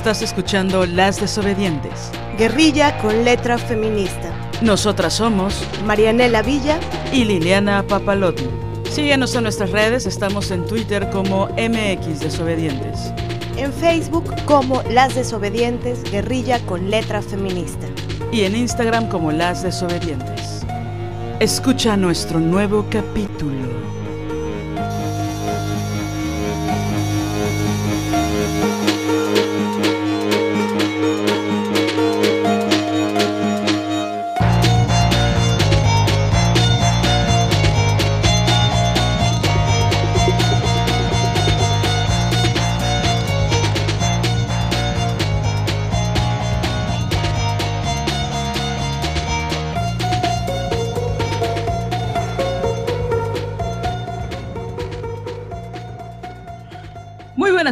Estás escuchando Las Desobedientes. Guerrilla con letra feminista. Nosotras somos Marianela Villa y Liliana Papalotti. Síguenos en nuestras redes, estamos en Twitter como MX Desobedientes. En Facebook como Las Desobedientes, Guerrilla con letra feminista. Y en Instagram como Las Desobedientes. Escucha nuestro nuevo capítulo.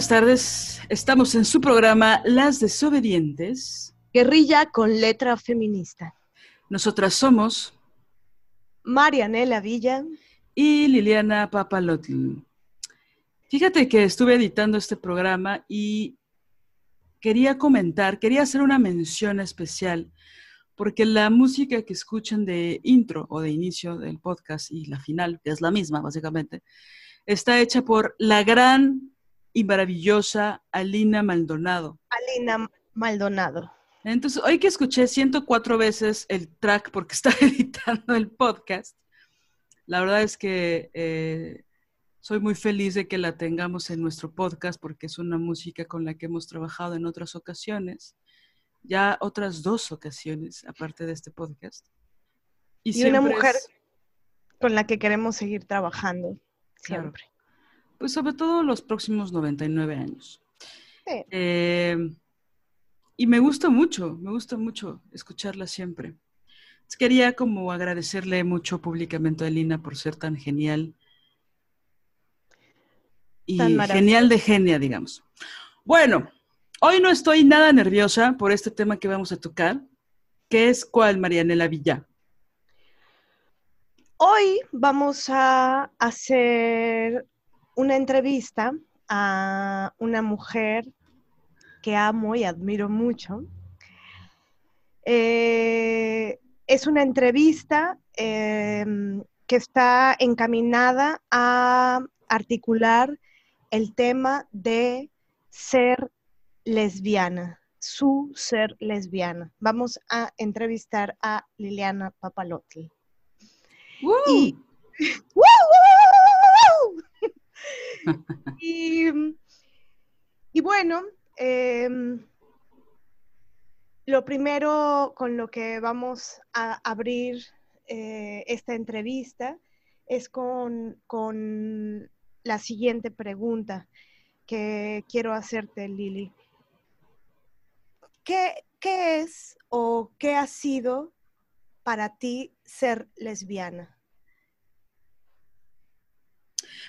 Buenas tardes. Estamos en su programa Las Desobedientes. Guerrilla con letra feminista. Nosotras somos Marianela Villa y Liliana Papalotl. Fíjate que estuve editando este programa y quería comentar, quería hacer una mención especial, porque la música que escuchan de intro o de inicio del podcast y la final, que es la misma básicamente, está hecha por la gran y maravillosa Alina Maldonado. Alina Maldonado. Entonces, hoy que escuché 104 veces el track porque está editando el podcast, la verdad es que eh, soy muy feliz de que la tengamos en nuestro podcast porque es una música con la que hemos trabajado en otras ocasiones, ya otras dos ocasiones aparte de este podcast. Y, una mujer con la que queremos seguir trabajando siempre. Pues sobre todo los próximos 99 años. Eh, y me gusta mucho, me gusta mucho escucharla siempre. quería como agradecerle mucho públicamente a Elina por ser tan genial. Y genial de genia, digamos. Bueno, hoy no estoy nada nerviosa por este tema que vamos a tocar, que es cuál, Marianela Villa. Hoy vamos a hacer una entrevista a una mujer que amo y admiro mucho. Eh, es una entrevista em, que está encaminada a articular el tema de ser lesbiana, su ser lesbiana. Vamos a entrevistar a Liliana Papalotti. Y, y, bueno, em, lo primero con lo que vamos a abrir eh, esta entrevista es con, la siguiente pregunta que quiero hacerte, Lili. ¿Qué, ¿Qué es o qué ha sido para ti ser lesbiana?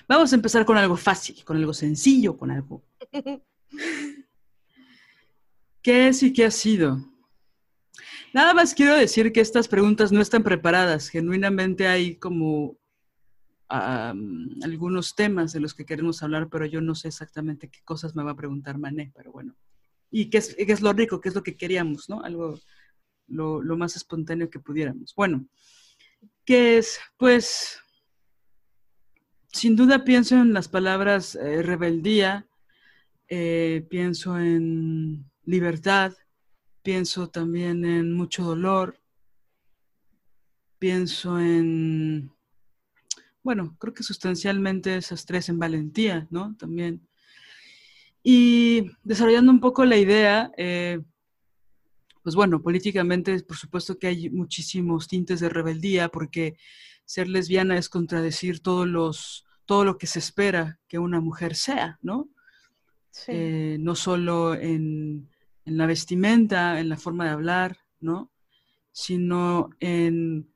Vamos a empezar con algo fácil, con algo sencillo, con algo... ¿Qué es y qué ha sido? Nada más quiero decir que estas preguntas no están preparadas. Genuinamente hay como algunos temas de los que queremos hablar, pero yo no sé exactamente qué cosas me va a preguntar Mané, pero bueno. Y qué es, qué es lo rico, qué es lo que queríamos, ¿no? Algo lo, lo más espontáneo que pudiéramos. Bueno, ¿qué es? Pues sin duda pienso en las palabras eh, rebeldía, eh, pienso en libertad, pienso también en mucho dolor, pienso en, bueno, creo que sustancialmente esas tres en valentía, ¿no? También. Y desarrollando un poco la idea, eh, pues bueno, políticamente por supuesto que hay muchísimos tintes de rebeldía porque ser lesbiana es contradecir todos los, todo lo que se espera que una mujer sea, ¿no? Eh, no solo en, la vestimenta, en la forma de hablar, ¿no? Sino en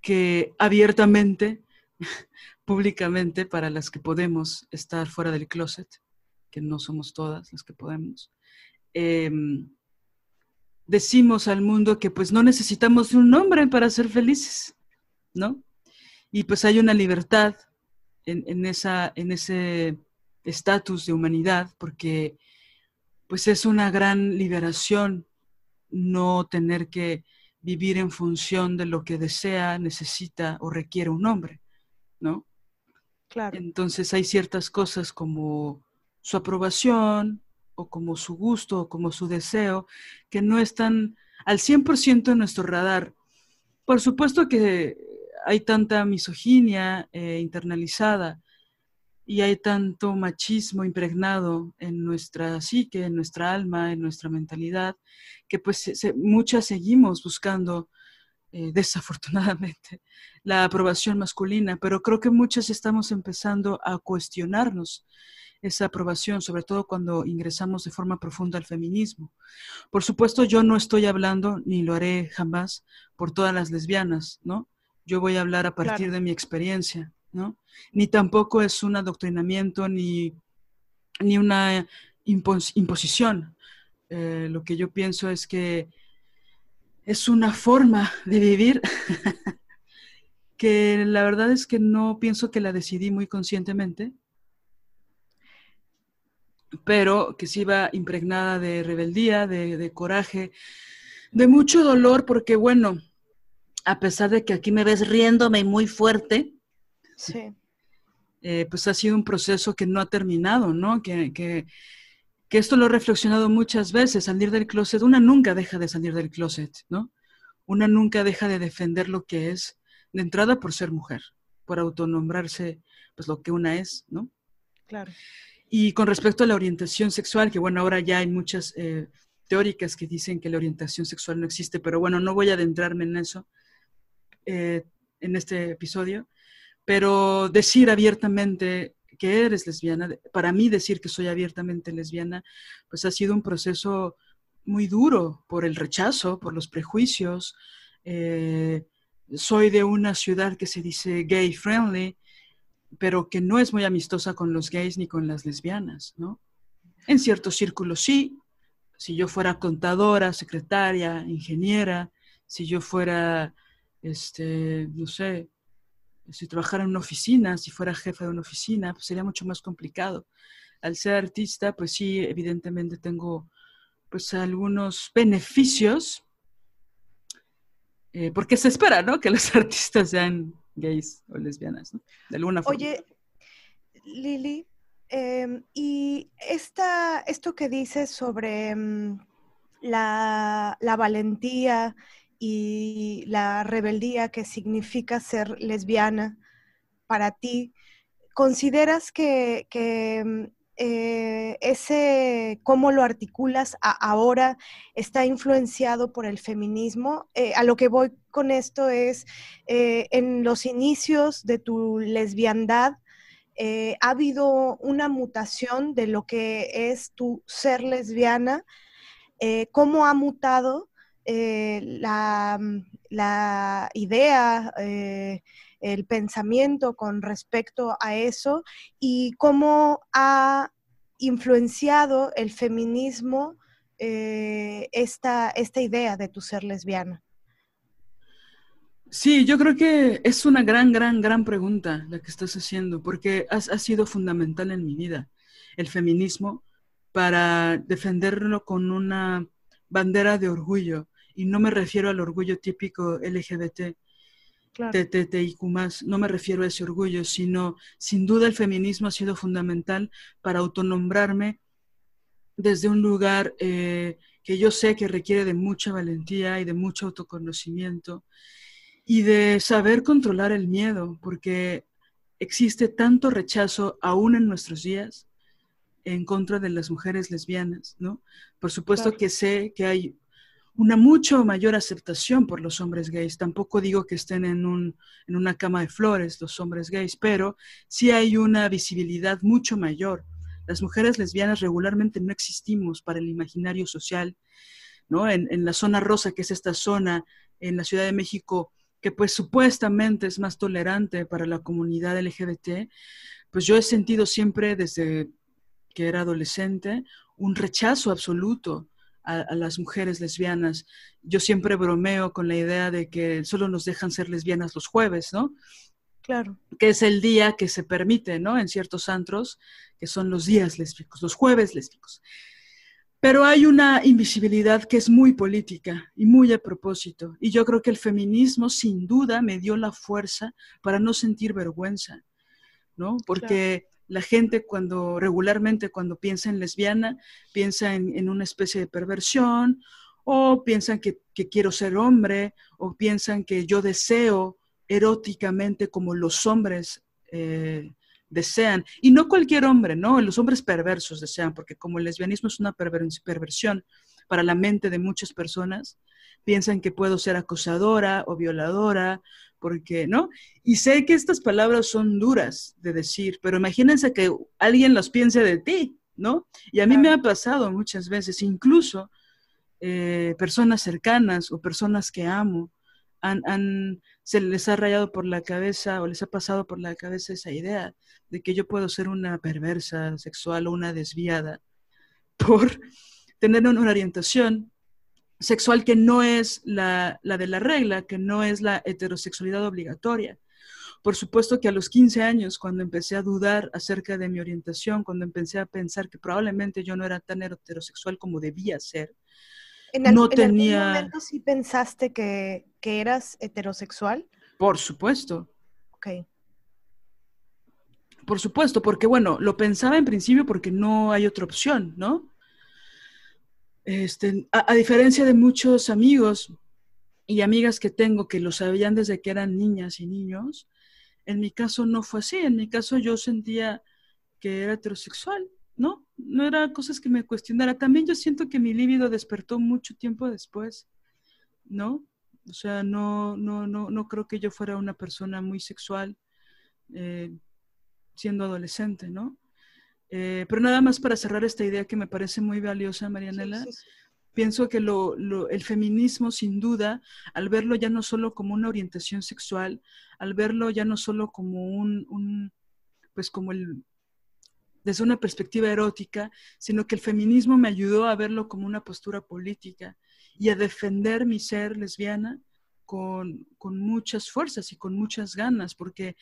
que abiertamente, públicamente, para las que podemos estar fuera del closet, que no somos todas las que podemos, em, decimos al mundo que pues no necesitamos de un hombre para ser felices, ¿no? Y pues hay una libertad en, esa, en ese estatus de humanidad, porque pues es una gran liberación no tener que vivir en función de lo que desea, necesita o requiere un hombre, ¿no? Claro. Entonces hay ciertas cosas como su aprobación o como su gusto o como su deseo que no están al 100% en nuestro radar. Por supuesto que hay tanta misoginia eh, internalizada y hay tanto machismo impregnado en nuestra psique, en nuestra alma, en nuestra mentalidad, que pues muchas seguimos buscando eh, desafortunadamente la aprobación masculina, pero creo que muchas estamos empezando a cuestionarnos esa aprobación, sobre todo cuando ingresamos de forma profunda al feminismo. Por supuesto, yo no estoy hablando, ni lo haré jamás, por todas las lesbianas, ¿no? Yo voy a hablar a partir de mi experiencia, ¿no? Ni tampoco es un adoctrinamiento ni, ni una imposición. Eh, lo que yo pienso es que es una forma de vivir que la verdad es que no pienso que la decidí muy conscientemente, pero que sí va impregnada de rebeldía, de, coraje, de mucho dolor, porque bueno, a pesar de que aquí me ves riéndome muy fuerte, sí. Eh, pues ha sido un proceso que no ha terminado, ¿no? Que, que, que, esto lo he reflexionado muchas veces, salir del closet, una nunca deja de salir del closet, ¿no? Una nunca deja de defender lo que es, de entrada por ser mujer, por autonombrarse, pues lo que una es, ¿no? Claro. Y con respecto a la orientación sexual, que bueno, ahora ya hay muchas eh, teóricas que dicen que la orientación sexual no existe, pero bueno, no voy a adentrarme en eso eh, en este episodio, pero decir abiertamente que eres lesbiana, para mí decir que soy abiertamente lesbiana, pues ha sido un proceso muy duro por el rechazo, por los prejuicios. Eh, soy de una ciudad que se dice gay friendly, pero que no es muy amistosa con los gays ni con las lesbianas, ¿no? En ciertos círculos sí, si yo fuera contadora, secretaria, ingeniera, si yo fuera, este, no sé, si trabajara en una oficina, si fuera jefa de una oficina, pues sería mucho más complicado. Al ser artista, pues sí, evidentemente tengo pues algunos beneficios, eh, porque se espera, ¿no? Que los artistas sean gays o lesbianas, ¿no? De alguna forma. Oye, Lili, em, y esta, esto que dices sobre em, la, valentía y la rebeldía que significa ser lesbiana para ti, ¿consideras que, em, eh, ese cómo lo articulas ahora está influenciado por el feminismo. Eh, a lo que voy con esto es, eh, en los inicios de tu lesbiandad, ha habido una mutación de lo que es tu ser lesbiana, cómo ha mutado la, la, idea el pensamiento con respecto a eso y cómo ha influenciado el feminismo eh, esta, esta idea de tu ser lesbiana. Sí, yo creo que es una gran, gran, gran pregunta la que estás haciendo, porque ha, ha sido fundamental en mi vida el feminismo para defenderlo con una bandera de orgullo. Y no me refiero al orgullo típico LGBT, más, no me refiero a ese orgullo, sino sin duda el feminismo ha sido fundamental para autonombrarme desde un lugar eh, que yo sé que requiere de mucha valentía y de mucho autoconocimiento y de saber controlar el miedo, porque existe tanto rechazo aún en nuestros días en contra de las mujeres lesbianas, ¿no? Por supuesto que sé que hay una mucho mayor aceptación por los hombres gays. Tampoco digo que estén en, un, en una cama de flores los hombres gays, pero sí hay una visibilidad mucho mayor. Las mujeres lesbianas regularmente no existimos para el imaginario social, ¿no? En, la zona rosa, que es esta zona en la Ciudad de México, que pues supuestamente es más tolerante para la comunidad LGBT, pues yo he sentido siempre desde que era adolescente un rechazo absoluto a, las mujeres lesbianas. Yo siempre bromeo con la idea de que solo nos dejan ser lesbianas los jueves, ¿no? Claro. Que es el día que se permite, ¿no? En ciertos antros, que son los días lésbicos, los jueves lésbicos. Pero hay una invisibilidad que es muy política y muy a propósito. Y yo creo que el feminismo sin duda me dio la fuerza para no sentir vergüenza, ¿no? Porque la gente cuando regularmente cuando piensa en lesbiana, piensa en, una especie de perversión o piensan que, quiero ser hombre o piensan que yo deseo eróticamente como los hombres eh, desean. Y no cualquier hombre, ¿no? Los hombres perversos desean, porque como el lesbianismo es una perversión para la mente de muchas personas, piensan que puedo ser acosadora o violadora, porque, ¿no? Y sé que estas palabras son duras de decir, pero imagínense que alguien las piense de ti, ¿no? Y a mí me ha pasado muchas veces, incluso eh, personas cercanas o personas que amo, han, se les ha rayado por la cabeza o les ha pasado por la cabeza esa idea de que yo puedo ser una perversa sexual o una desviada por tener una orientación sexual que no es la, la, de la regla, que no es la heterosexualidad obligatoria. Por supuesto que a los 15 años, cuando empecé a dudar acerca de mi orientación, cuando empecé a pensar que probablemente yo no era tan heterosexual como debía ser, ¿En no tenía... algún momento sí pensaste que, que eras heterosexual? Por supuesto. Ok. Por supuesto, porque bueno, lo pensaba en principio porque no hay otra opción, ¿no? Este, a, diferencia de muchos amigos y amigas que tengo que lo sabían desde que eran niñas y niños, en mi caso no fue así. En mi caso yo sentía que era heterosexual, ¿no? No era cosas que me cuestionara. También yo siento que mi líbido despertó mucho tiempo después, ¿no? O sea, no, no, no, no creo que yo fuera una persona muy sexual eh, siendo adolescente, ¿no? Eh, pero nada más para cerrar esta idea que me parece muy valiosa, Marianela, pienso que lo, el feminismo, sin duda, al verlo ya no solo como una orientación sexual, al verlo ya no solo como un, pues como el, desde una perspectiva erótica, sino que el feminismo me ayudó a verlo como una postura política y a defender mi ser lesbiana con, con muchas fuerzas y con muchas ganas, porque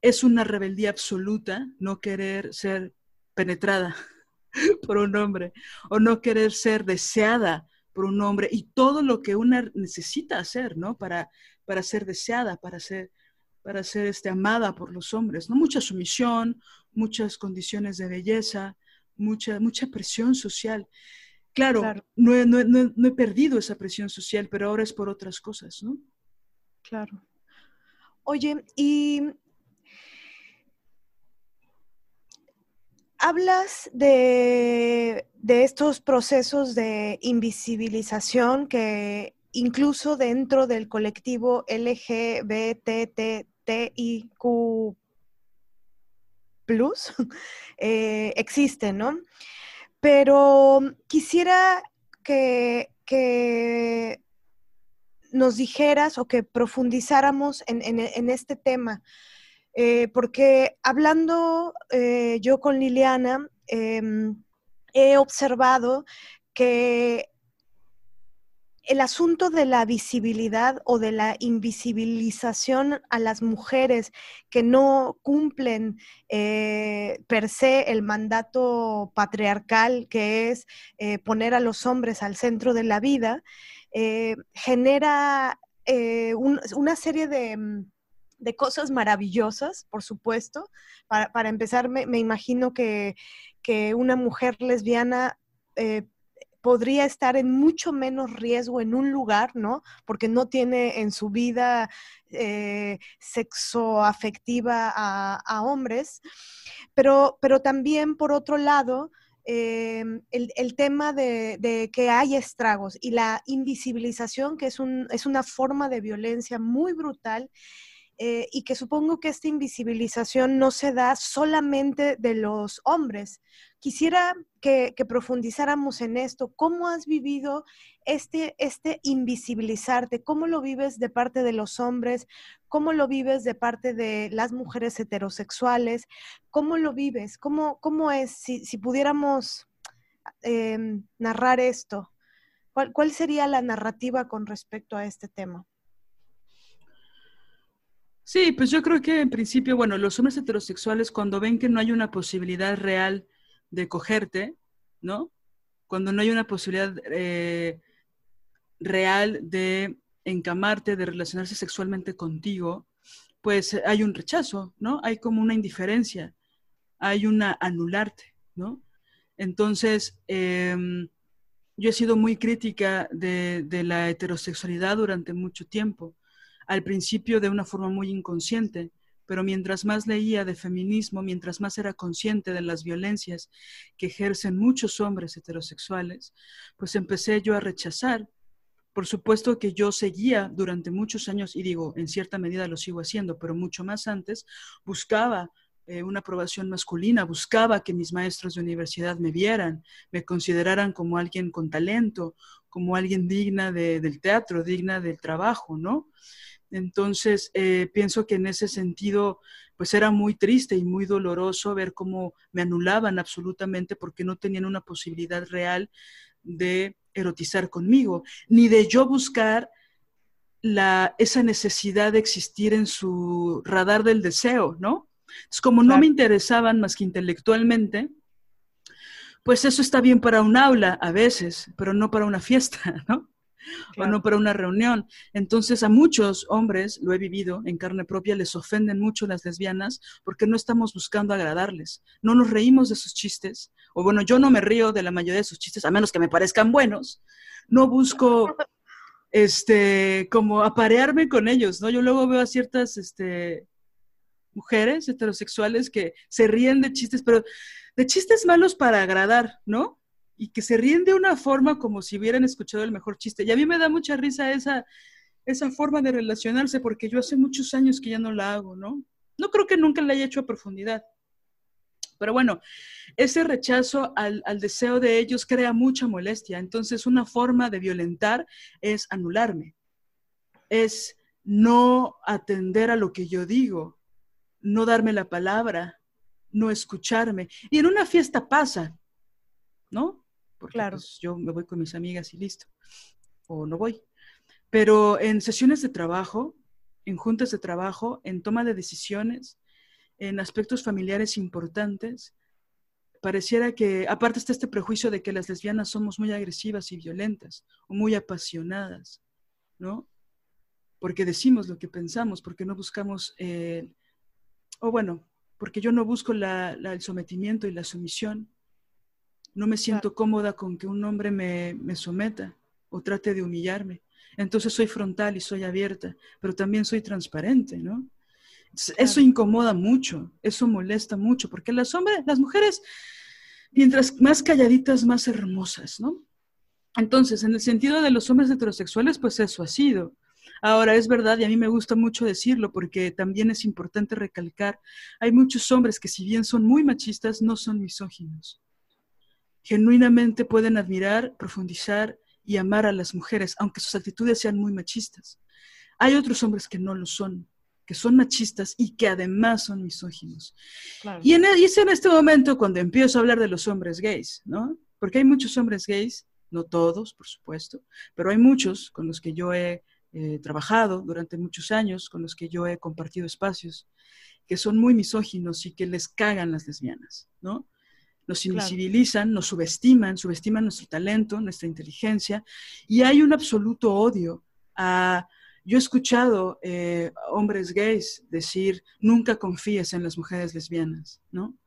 es una rebeldía absoluta no querer ser penetrada por un hombre o no querer ser deseada por un hombre y todo lo que una necesita hacer, ¿no? Para, para ser deseada, para ser, para ser este, amada por los hombres, ¿no? Mucha sumisión, muchas condiciones de belleza, mucha, mucha presión social. Claro, No, no, he perdido esa presión social, pero ahora es por otras cosas, ¿no? Claro. Oye, y hablas de, estos procesos de invisibilización que incluso dentro del colectivo LGBTTIQ eh, existen, ¿no? Pero quisiera que, nos dijeras o que profundizáramos en este tema. Eh, porque hablando eh, yo con Liliana, em, he observado que el asunto de la visibilidad o de la invisibilización a las mujeres que no cumplen eh, per se el mandato patriarcal que es poner a los hombres al centro de la vida, genera una serie de mm, de cosas maravillosas, por supuesto. Para, empezar, me, imagino que, una mujer lesbiana eh, podría estar en mucho menos riesgo en un lugar, ¿no? Porque no tiene en su vida eh, sexoafectiva a, hombres. Pero, pero también, por otro lado, eh, el, tema de, que hay estragos y la invisibilización, que es, un, es una forma de violencia muy brutal eh, y que supongo que esta invisibilización no se da solamente de los hombres. Quisiera que, profundizáramos en esto. ¿Cómo has vivido este, este invisibilizarte? ¿Cómo lo vives de parte de los hombres? ¿Cómo lo vives de parte de las mujeres heterosexuales? ¿Cómo lo vives? ¿Cómo, cómo es? Si, pudiéramos em, narrar esto, ¿cuál sería la narrativa con respecto a este tema? Sí, pues yo creo que en principio, bueno, los hombres heterosexuales cuando ven que no hay una posibilidad real de cogerte, ¿no? cuando no hay una posibilidad eh, real de encamarte, de relacionarse sexualmente contigo, pues hay un rechazo, ¿no? Hay como una indiferencia, hay una anularte, ¿no? Entonces, em, yo he sido muy crítica de, la heterosexualidad durante mucho tiempo, al principio de una forma muy inconsciente, pero mientras más leía de feminismo, mientras más era consciente de las violencias que ejercen muchos hombres heterosexuales, pues empecé yo a rechazar. Por supuesto que yo seguía durante muchos años, y digo, en cierta medida lo sigo haciendo, pero mucho más antes, buscaba eh, una aprobación masculina, buscaba que mis maestros de universidad me vieran, me consideraran como alguien con talento, como alguien digna del teatro, digna del trabajo, ¿no? Entonces, eh, pienso que en ese sentido, pues era muy triste y muy doloroso ver cómo me anulaban absolutamente porque no tenían una posibilidad real de erotizar conmigo, ni de yo buscar la, esa necesidad de existir en su radar del deseo, ¿no? Es como no me interesaban más que intelectualmente, pues eso está bien para un aula a veces, pero no para una fiesta, ¿no? O no para una reunión. Entonces a muchos hombres, lo he vivido en carne propia, les ofenden mucho las lesbianas porque no estamos buscando agradarles. No nos reímos de sus chistes, o bueno, yo no me río de la mayoría de sus chistes, a menos que me parezcan buenos. No busco este como aparearme con ellos, ¿no? Yo luego veo a ciertas este mujeres heterosexuales que se ríen de chistes, pero de chistes malos para agradar, ¿no? Y que se ríen de una forma como si hubieran escuchado el mejor chiste. Y a mí me da mucha risa esa, esa forma de relacionarse, porque yo hace muchos años que ya no la hago, ¿no? No creo que nunca la haya hecho a profundidad. Pero bueno, ese rechazo al, al, deseo de ellos crea mucha molestia. Entonces, una forma de violentar es anularme, es no atender a lo que yo digo, no darme la palabra, no escucharme. Y en una fiesta pasa, ¿no? Porque claro. Pues, yo me voy con mis amigas y listo, o no voy. Pero en sesiones de trabajo, en juntas de trabajo, en toma de decisiones, en aspectos familiares importantes, pareciera que, aparte está este prejuicio de que las lesbianas somos muy agresivas y violentas, o muy apasionadas, ¿no? Porque decimos lo que pensamos, porque no buscamos, eh, o bueno, porque yo no busco la, la, el sometimiento y la sumisión, no me siento cómoda con que un hombre me, someta o trate de humillarme. Entonces soy frontal y soy abierta, pero también soy transparente, ¿no? Eso incomoda mucho, eso molesta mucho, porque las hombres, las mujeres, mientras más calladitas, más hermosas, ¿no? Entonces, en el sentido de los hombres heterosexuales, pues eso ha sido. Ahora, es verdad, y a mí me gusta mucho decirlo, porque también es importante recalcar, hay muchos hombres que si bien son muy machistas, no son misóginos genuinamente pueden admirar, profundizar y amar a las mujeres, aunque sus actitudes sean muy machistas. Hay otros hombres que no lo son, que son machistas y que además son misóginos. Y, en, y es en este momento cuando empiezo a hablar de los hombres gays, ¿no? Porque hay muchos hombres gays, no todos, por supuesto, pero hay muchos con los que yo he eh, trabajado durante muchos años, con los que yo he compartido espacios, que son muy misóginos y que les cagan las lesbianas, ¿no? Nos invisibilizan, nos subestiman, subestiman nuestro talento, nuestra inteligencia, y hay un absoluto odio a... Yo he escuchado eh, hombres gays decir, nunca confíes en las mujeres lesbianas, ¿no?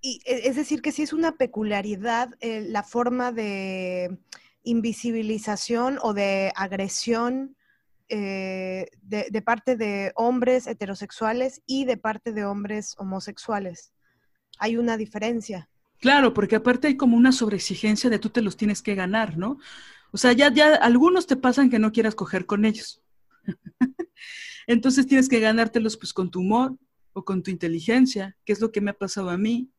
Y e, es decir, que sí es una peculiaridad eh, la forma de invisibilización o de agresión eh, de, parte de hombres heterosexuales y de parte de hombres homosexuales hay una diferencia. Claro, porque aparte hay como una sobreexigencia de tú te los tienes que ganar, ¿no? O sea, ya, ya algunos te pasan que no quieras coger con ellos. Entonces tienes que ganártelos pues con tu humor o con tu inteligencia, que es lo que me ha pasado a mí.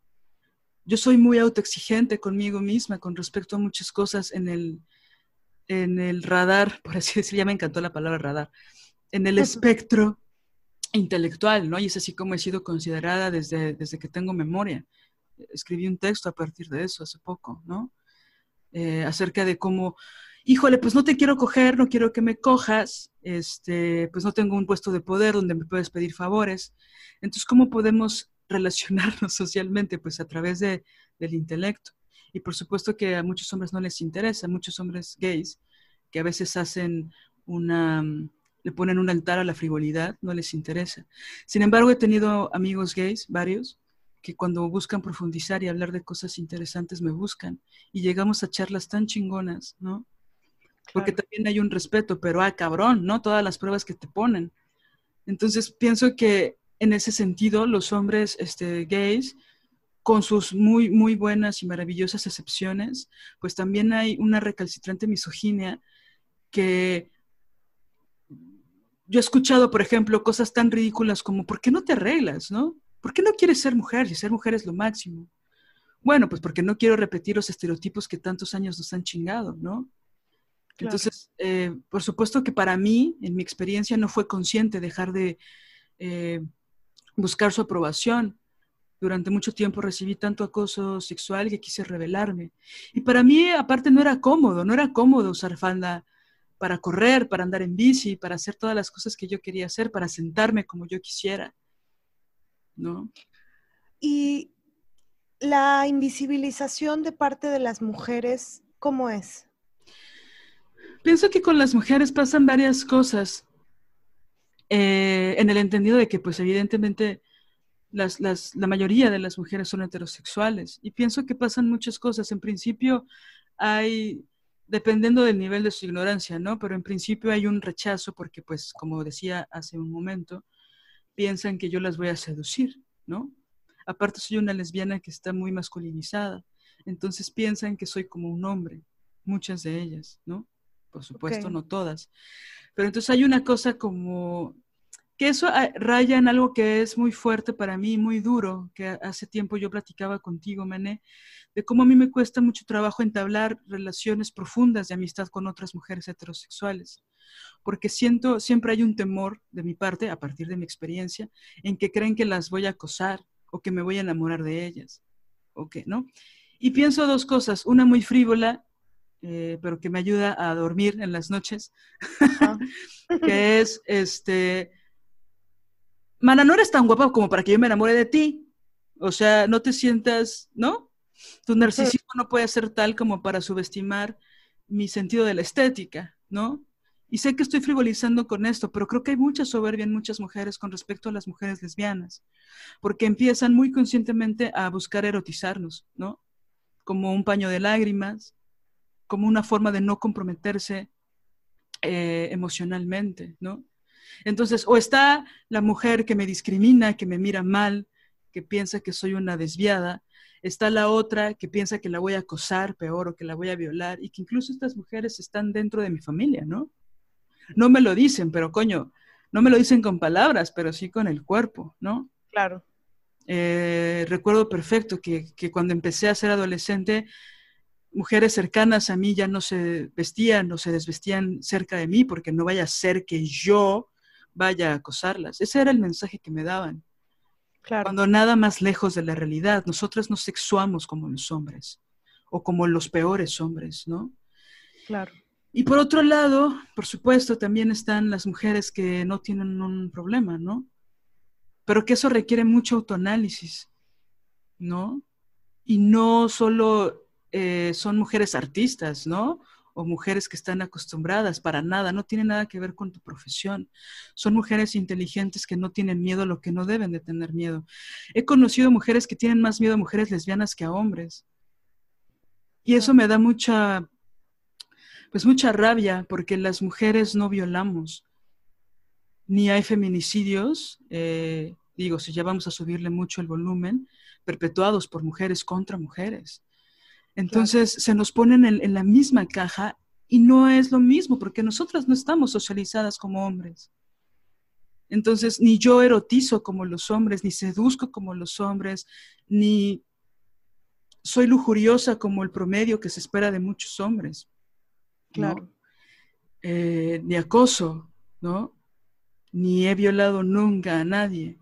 Yo soy muy autoexigente conmigo misma con respecto a muchas cosas en el, en el radar, por así decirlo, ya me encantó la palabra radar, en el espectro intelectual, ¿no? Y es así como he sido considerada desde, desde que tengo memoria. Escribí un texto a partir de eso hace poco, ¿no? Eh, acerca de cómo, híjole, pues no te quiero coger, no quiero que me cojas, este, pues no tengo un puesto de poder donde me puedes pedir favores. Entonces, ¿cómo podemos relacionarnos socialmente? Pues a través de, del intelecto. Y por supuesto que a muchos hombres no les interesa, muchos hombres gays que a veces hacen una, le ponen un altar a la frivolidad, no les interesa. Sin embargo, he tenido amigos gays, varios, que cuando buscan profundizar y hablar de cosas interesantes me buscan y llegamos a charlas tan chingonas, ¿no? Porque también hay un respeto, pero ah, cabrón, ¿no? Todas las pruebas que te ponen. Entonces pienso que en ese sentido los hombres este, gays, con sus muy, muy buenas y maravillosas excepciones, pues también hay una recalcitrante misoginia que yo he escuchado, por ejemplo, cosas tan ridículas como, ¿por qué no te arreglas, no? ¿Por qué no quieres ser mujer si ser mujer es lo máximo? Bueno, pues porque no quiero repetir los estereotipos que tantos años nos han chingado, ¿no? Entonces, eh, por supuesto que para mí, en mi experiencia, no fue consciente dejar de eh, buscar su aprobación. Durante mucho tiempo recibí tanto acoso sexual que quise rebelarme. Y para mí, aparte, no era cómodo, no era cómodo usar falda para correr, para andar en bici, para hacer todas las cosas que yo quería hacer, para sentarme como yo quisiera. ¿No? Y la invisibilización de parte de las mujeres, ¿cómo es? Pienso que con las mujeres pasan varias cosas, eh, en el entendido de que, pues evidentemente, las, las, la mayoría de las mujeres son heterosexuales. Y pienso que pasan muchas cosas. En principio hay, dependiendo del nivel de su ignorancia, ¿no? Pero en principio hay un rechazo porque, pues, como decía hace un momento, piensan que yo las voy a seducir, ¿no? Aparte soy una lesbiana que está muy masculinizada. Entonces piensan que soy como un hombre, muchas de ellas, ¿no? por supuesto, no todas. Pero entonces hay una cosa como que eso ah, raya en algo que es muy fuerte para mí, muy duro, que hace tiempo yo platicaba contigo, Mané, de cómo a mí me cuesta mucho trabajo entablar relaciones profundas de amistad con otras mujeres heterosexuales, porque siento, siempre hay un temor de mi parte, a partir de mi experiencia, en que creen que las voy a acosar o que me voy a enamorar de ellas, o que, ¿no? Y pienso dos cosas, una muy frívola eh, pero que me ayuda a dormir en las noches, que es, este, Mana, no eres tan guapa como para que yo me enamore de ti. O sea, no te sientas, ¿no? Tu narcisismo no puede ser tal como para subestimar mi sentido de la estética, ¿no? Y sé que estoy frivolizando con esto, pero creo que hay mucha soberbia en muchas mujeres con respecto a las mujeres lesbianas, porque empiezan muy conscientemente a buscar erotizarnos, ¿no? Como un paño de lágrimas, como una forma de no comprometerse eh, emocionalmente, ¿no? Entonces, o está la mujer que me discrimina, que me mira mal, que piensa que soy una desviada, está la otra que piensa que la voy a acosar peor o que la voy a violar, y que incluso estas mujeres están dentro de mi familia, ¿no? No me lo dicen, pero coño, no me lo dicen con palabras, pero sí con el cuerpo, ¿no? Claro. Eh, recuerdo perfecto que, que, cuando empecé a ser adolescente, mujeres cercanas a mí ya no se vestían o se desvestían cerca de mí porque no vaya a ser que yo vaya a acosarlas. Ese era el mensaje que me daban. Claro. Cuando nada más lejos de la realidad, nosotras nos sexuamos como los hombres o como los peores hombres, ¿no? Claro. Y por otro lado, por supuesto, también están las mujeres que no tienen un problema, ¿no? Pero que eso requiere mucho autoanálisis, ¿no? Y no solo eh, son mujeres artistas, ¿no? O mujeres que están acostumbradas, para nada, no tiene nada que ver con tu profesión. Son mujeres inteligentes que no tienen miedo a lo que no deben de tener miedo. He conocido mujeres que tienen más miedo a mujeres lesbianas que a hombres. Y eso me da mucha, pues mucha rabia, porque las mujeres no violamos, ni hay feminicidios, eh, digo, si ya vamos a subirle mucho el volumen, perpetuados por mujeres contra mujeres. Entonces se nos ponen en, la misma caja y no es lo mismo porque nosotras no estamos socializadas como hombres. Entonces, ni yo erotizo como los hombres, ni seduzco como los hombres, ni soy lujuriosa como el promedio que se espera de muchos hombres. Claro. Eh, ni acoso, ¿no? Ni he violado nunca a nadie.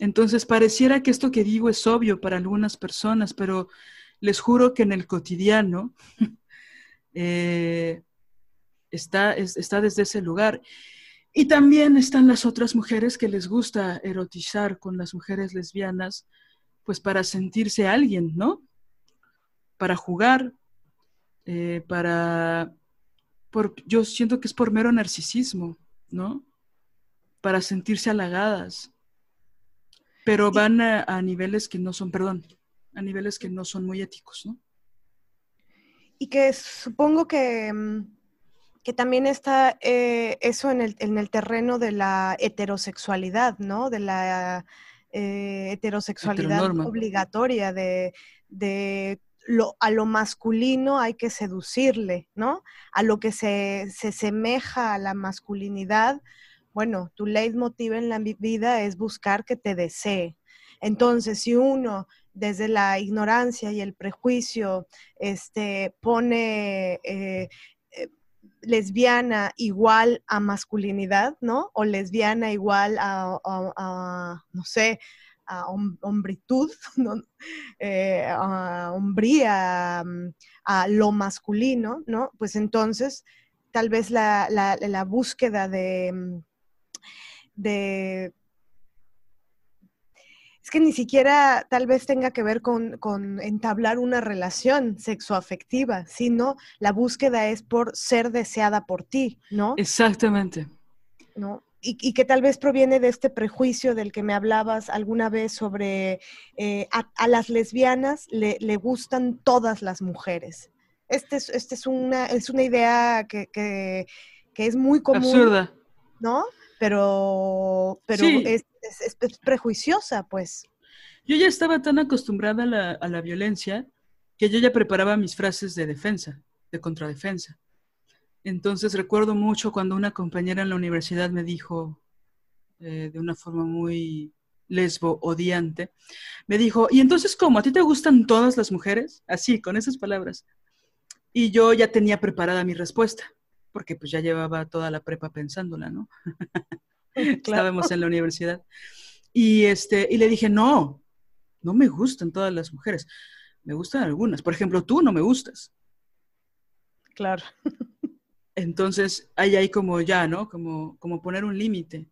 Entonces, pareciera que esto que digo es obvio para algunas personas, pero les juro que en el cotidiano eh, está, está desde ese lugar. Y también están las otras mujeres que les gusta erotizar con las mujeres lesbianas, pues para sentirse alguien, ¿no? para jugar, eh, para... Por, yo siento que es por mero narcisismo, ¿no? Para sentirse halagadas, pero van a, niveles que no son, perdón, a niveles que no son muy éticos, ¿no? Y que supongo que, mm, que también está eh, eso en el, en el, terreno de la heterosexualidad, ¿no? De la eh, heterosexualidad obligatoria, de, de lo, a lo masculino hay que seducirle, ¿no? A lo que se, se semeja a la masculinidad, bueno, tu leitmotiv en la vida es buscar que te desee. Entonces, si uno desde la ignorancia y el prejuicio este, pone eh, eh, lesbiana igual a masculinidad, ¿no? O lesbiana igual a, no sé, a hombritud, eh, a hombría, mm, a lo masculino, ¿no? Pues entonces tal vez la, la búsqueda de mm, de... Es que ni siquiera tal vez tenga que ver con, entablar una relación sexoafectiva, sino la búsqueda es por ser deseada por ti, ¿no? Exactamente. ¿No? Y, que tal vez proviene de este prejuicio del que me hablabas alguna vez sobre eh, a, las lesbianas le, gustan todas las mujeres. Esta es, este es, una, es una idea que, que, es muy común. Absurda. ¿No? pero, pero es, prejuiciosa, pues. Yo ya estaba tan acostumbrada a la, a la, violencia que yo ya preparaba mis frases de defensa, de contradefensa. Entonces recuerdo mucho cuando una compañera en la universidad me dijo, eh, de una forma muy lesbo odiante, me dijo, ¿y entonces cómo? ¿A ti te gustan todas las mujeres? Así, con esas palabras. Y yo ya tenía preparada mi respuesta porque pues ya llevaba toda la prepa pensándola, ¿no? Estábamos en la universidad. Y, este, y le dije, no, no me gustan todas las mujeres, me gustan algunas. Por ejemplo, tú no me gustas. Claro. Entonces, ahí hay como ya, ¿no? Como, como poner un límite.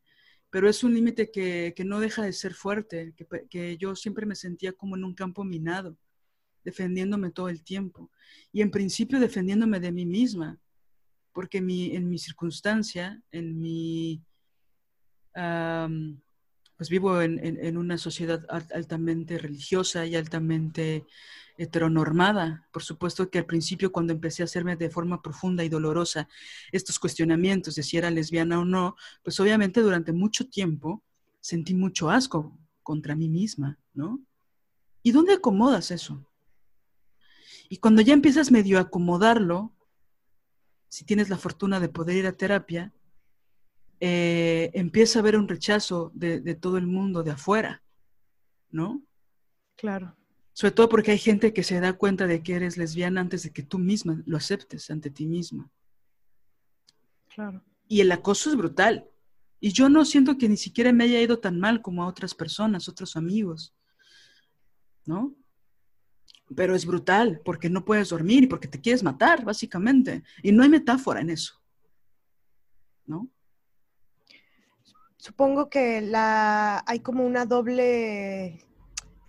Pero es un límite que, que, no deja de ser fuerte, que, que yo siempre me sentía como en un campo minado, defendiéndome todo el tiempo. Y en principio defendiéndome de mí misma, porque mi, en mi circunstancia, en mi, pues vivo en, una sociedad altamente religiosa y altamente heteronormada. Por supuesto que al principio cuando empecé a hacerme de forma profunda y dolorosa estos cuestionamientos de si era lesbiana o no, pues obviamente durante mucho tiempo sentí mucho asco contra mí misma, ¿no? ¿Y dónde acomodas eso? Y cuando ya empiezas medio a acomodarlo, si tienes la fortuna de poder ir a terapia, eh, empieza a haber un rechazo de, todo el mundo de afuera, ¿no? Claro. Sobre todo porque hay gente que se da cuenta de que eres lesbiana antes de que tú misma lo aceptes ante ti misma. Claro. Y el acoso es brutal. Y yo no siento que ni siquiera me haya ido tan mal como a otras personas, otros amigos, ¿no? pero es brutal porque no puedes dormir y porque te quieres matar, básicamente. Y no hay metáfora en eso. ¿No? Supongo que la, hay como una doble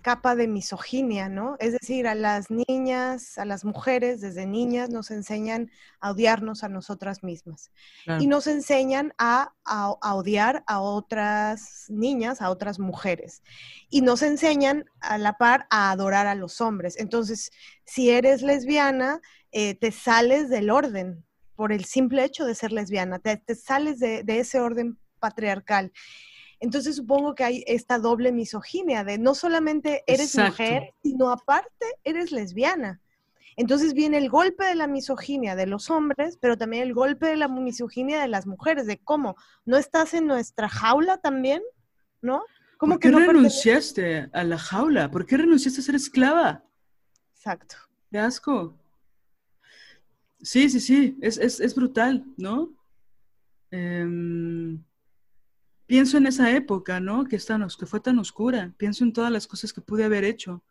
capa de misoginia, ¿no? Es decir, a las niñas, a las mujeres desde niñas nos enseñan a odiarnos a nosotras mismas y nos enseñan a, odiar a otras niñas, a otras mujeres y nos enseñan a la par a adorar a los hombres. Entonces, si eres lesbiana, eh, te sales del orden por el simple hecho de ser lesbiana, te, sales de ese orden patriarcal. Entonces supongo que hay esta doble misoginia de no solamente eres mujer, sino aparte eres lesbiana. Entonces viene el golpe de la misoginia de los hombres, pero también el golpe de la misoginia de las mujeres, de cómo no estás en nuestra jaula también, ¿no? ¿Cómo ¿Por qué renunciaste a la jaula? ¿Por qué renunciaste a ser esclava? Exacto. Qué asco. Sí, sí, sí, es, es brutal, ¿no? Eh, pienso en esa época, ¿no? Que, que fue tan oscura. Pienso en todas las cosas que pude haber hecho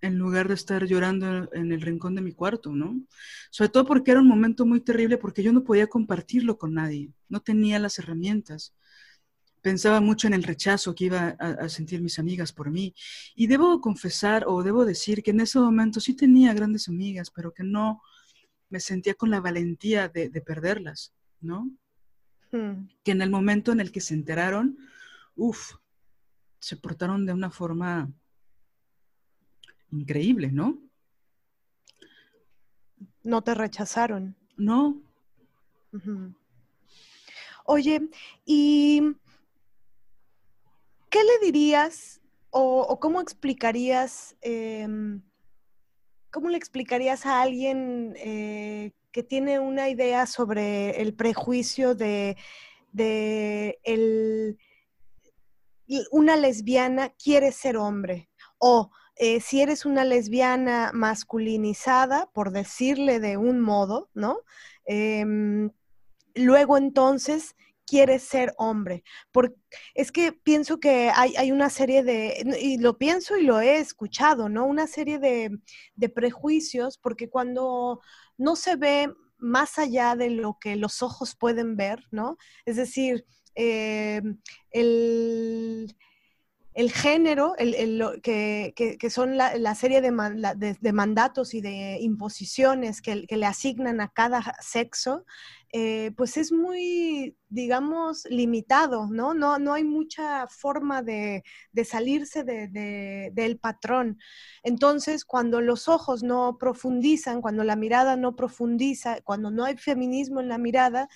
en lugar de estar llorando en el rincón de mi cuarto, ¿no? Sobre todo porque era un momento muy terrible porque yo no podía compartirlo con nadie, no tenía las herramientas. pensaba mucho en el rechazo que iba a, sentir mis amigas por mí. Y debo confesar o debo decir que en ese momento sí tenía grandes amigas, pero que no me sentía con la valentía de, perderlas, ¿no? Hmm. Que en el momento en el que se enteraron, uff, se portaron de una forma increíble, ¿no? No te rechazaron. No. Oye, ¿y qué le dirías o, cómo explicarías, em, cómo le explicarías a alguien eh, que tiene una idea sobre el prejuicio de, una lesbiana quiere ser hombre? O eh, si eres una lesbiana masculinizada, por decirle de un modo, ¿no? Em, luego entonces quieres ser hombre. Es que pienso que hay, una serie de, y lo pienso y lo he escuchado, ¿no? Una serie de, prejuicios, porque cuando no se ve más allá de lo que los ojos pueden ver, ¿no? Es decir, em, el el género, el, que, son la, serie de, mandatos y de imposiciones que, le asignan a cada sexo, eh, pues es muy, digamos, limitado, ¿no? No, no hay mucha forma de, salirse del patrón. Entonces, cuando los ojos no profundizan, cuando la mirada no profundiza, cuando no hay feminismo en la mirada,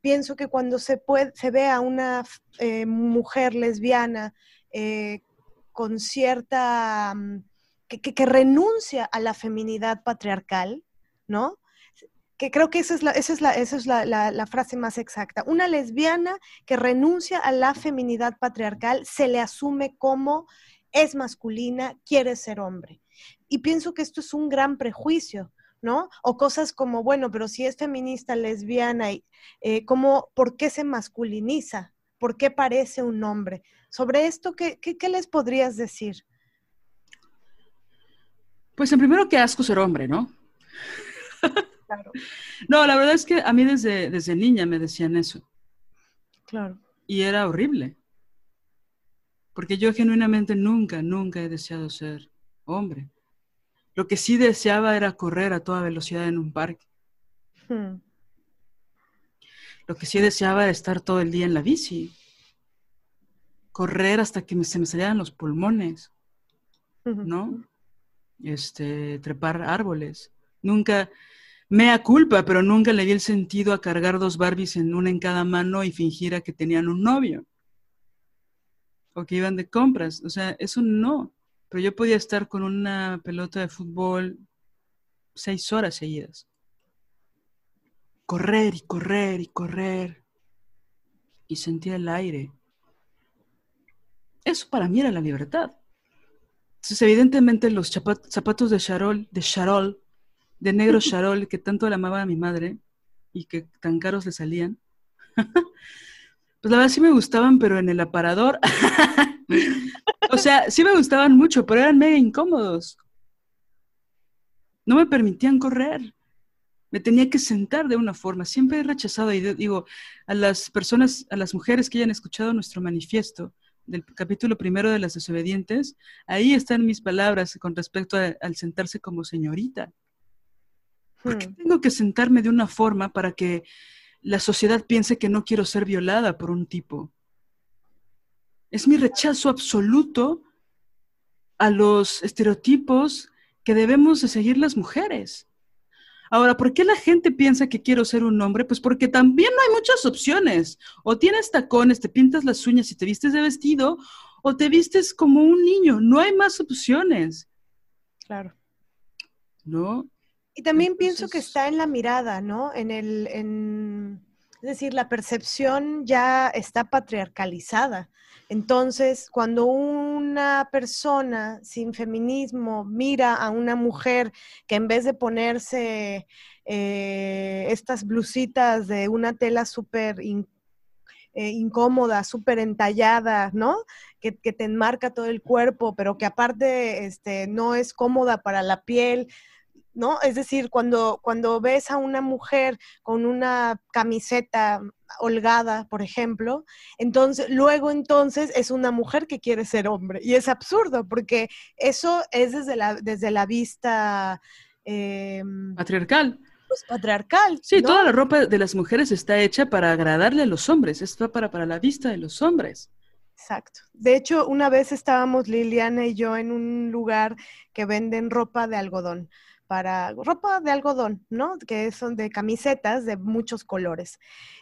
pienso que cuando se, puede, se ve a una eh, mujer lesbiana, eh, con cierta, mm, que, renuncia a la feminidad patriarcal, ¿no? Que creo que esa es, la, esa es, esa es la, frase más exacta. Una lesbiana que renuncia a la feminidad patriarcal se le asume como es masculina, quiere ser hombre. Y pienso que esto es un gran prejuicio, ¿no? O cosas como, bueno, pero si es feminista, lesbiana, eh, ¿por qué se masculiniza? ¿Por qué parece un hombre? Sobre esto, ¿qué, les podrías decir? Pues en primero que asco ser hombre, ¿no? Claro. no, la verdad es que a mí desde, desde niña me decían eso. Claro. Y era horrible. Porque yo genuinamente nunca, nunca he deseado ser hombre. Lo que sí deseaba era correr a toda velocidad en un parque. Hmm. Lo que sí deseaba era estar todo el día en la bici correr hasta que se me salieran los pulmones, ¿no? Este, trepar árboles. Nunca, mea culpa, pero nunca le di el sentido a cargar dos Barbies en una en cada mano y fingir a que tenían un novio. O que iban de compras. O sea, eso no. Pero yo podía estar con una pelota de fútbol seis horas seguidas. Correr y correr y correr. Y sentir el aire eso para mí era la libertad. Entonces, evidentemente, los zapatos de Charol, de Charol, de negro Charol, que tanto le amaba a mi madre y que tan caros le salían, pues la verdad sí me gustaban, pero en el aparador, o sea, sí me gustaban mucho, pero eran mega incómodos. No me permitían correr. Me tenía que sentar de una forma. Siempre he rechazado, y digo, a las personas, a las mujeres que hayan escuchado nuestro manifiesto, del capítulo primero de las desobedientes, ahí están mis palabras con respecto al sentarse como señorita. ¿Por qué hmm. tengo que sentarme de una forma para que la sociedad piense que no quiero ser violada por un tipo? Es mi rechazo absoluto a los estereotipos que debemos de seguir las mujeres. Ahora, ¿por qué la gente piensa que quiero ser un hombre? Pues porque también no hay muchas opciones. O tienes tacones, te pintas las uñas y te vistes de vestido, o te vistes como un niño. No hay más opciones. Claro. ¿No? Y también pienso que está en la mirada, ¿no? En el, en, es decir, la percepción ya está patriarcalizada. Entonces, cuando una persona sin feminismo mira a una mujer que en vez de ponerse eh, estas blusitas de una tela súper eh, incómoda, súper entallada, ¿no? Que, te enmarca todo el cuerpo, pero que aparte este, no es cómoda para la piel, ¿no? Es decir, cuando, cuando ves a una mujer con una camiseta holgada, por ejemplo, entonces, luego entonces es una mujer que quiere ser hombre. Y es absurdo, porque eso es desde la, desde la vista... Em, patriarcal. Pues patriarcal. Sí, toda la ropa de las mujeres está hecha para agradarle a los hombres, está para, para la vista de los hombres. Exacto. De hecho, una vez estábamos Liliana y yo en un lugar que venden ropa de algodón para ropa de algodón, ¿no? Que son de camisetas de muchos colores.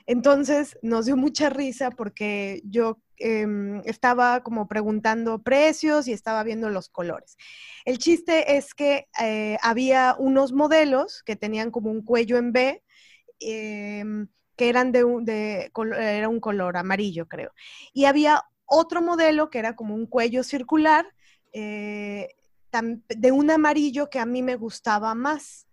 Entonces nos dio mucha risa porque yo em, estaba como preguntando precios y estaba viendo los colores. El chiste es que eh, había unos modelos que tenían como un cuello en B. Em, que eran de, un, de, era un color amarillo, creo. Y había otro modelo que era como un cuello circular, eh, de un amarillo que a mí me gustaba más.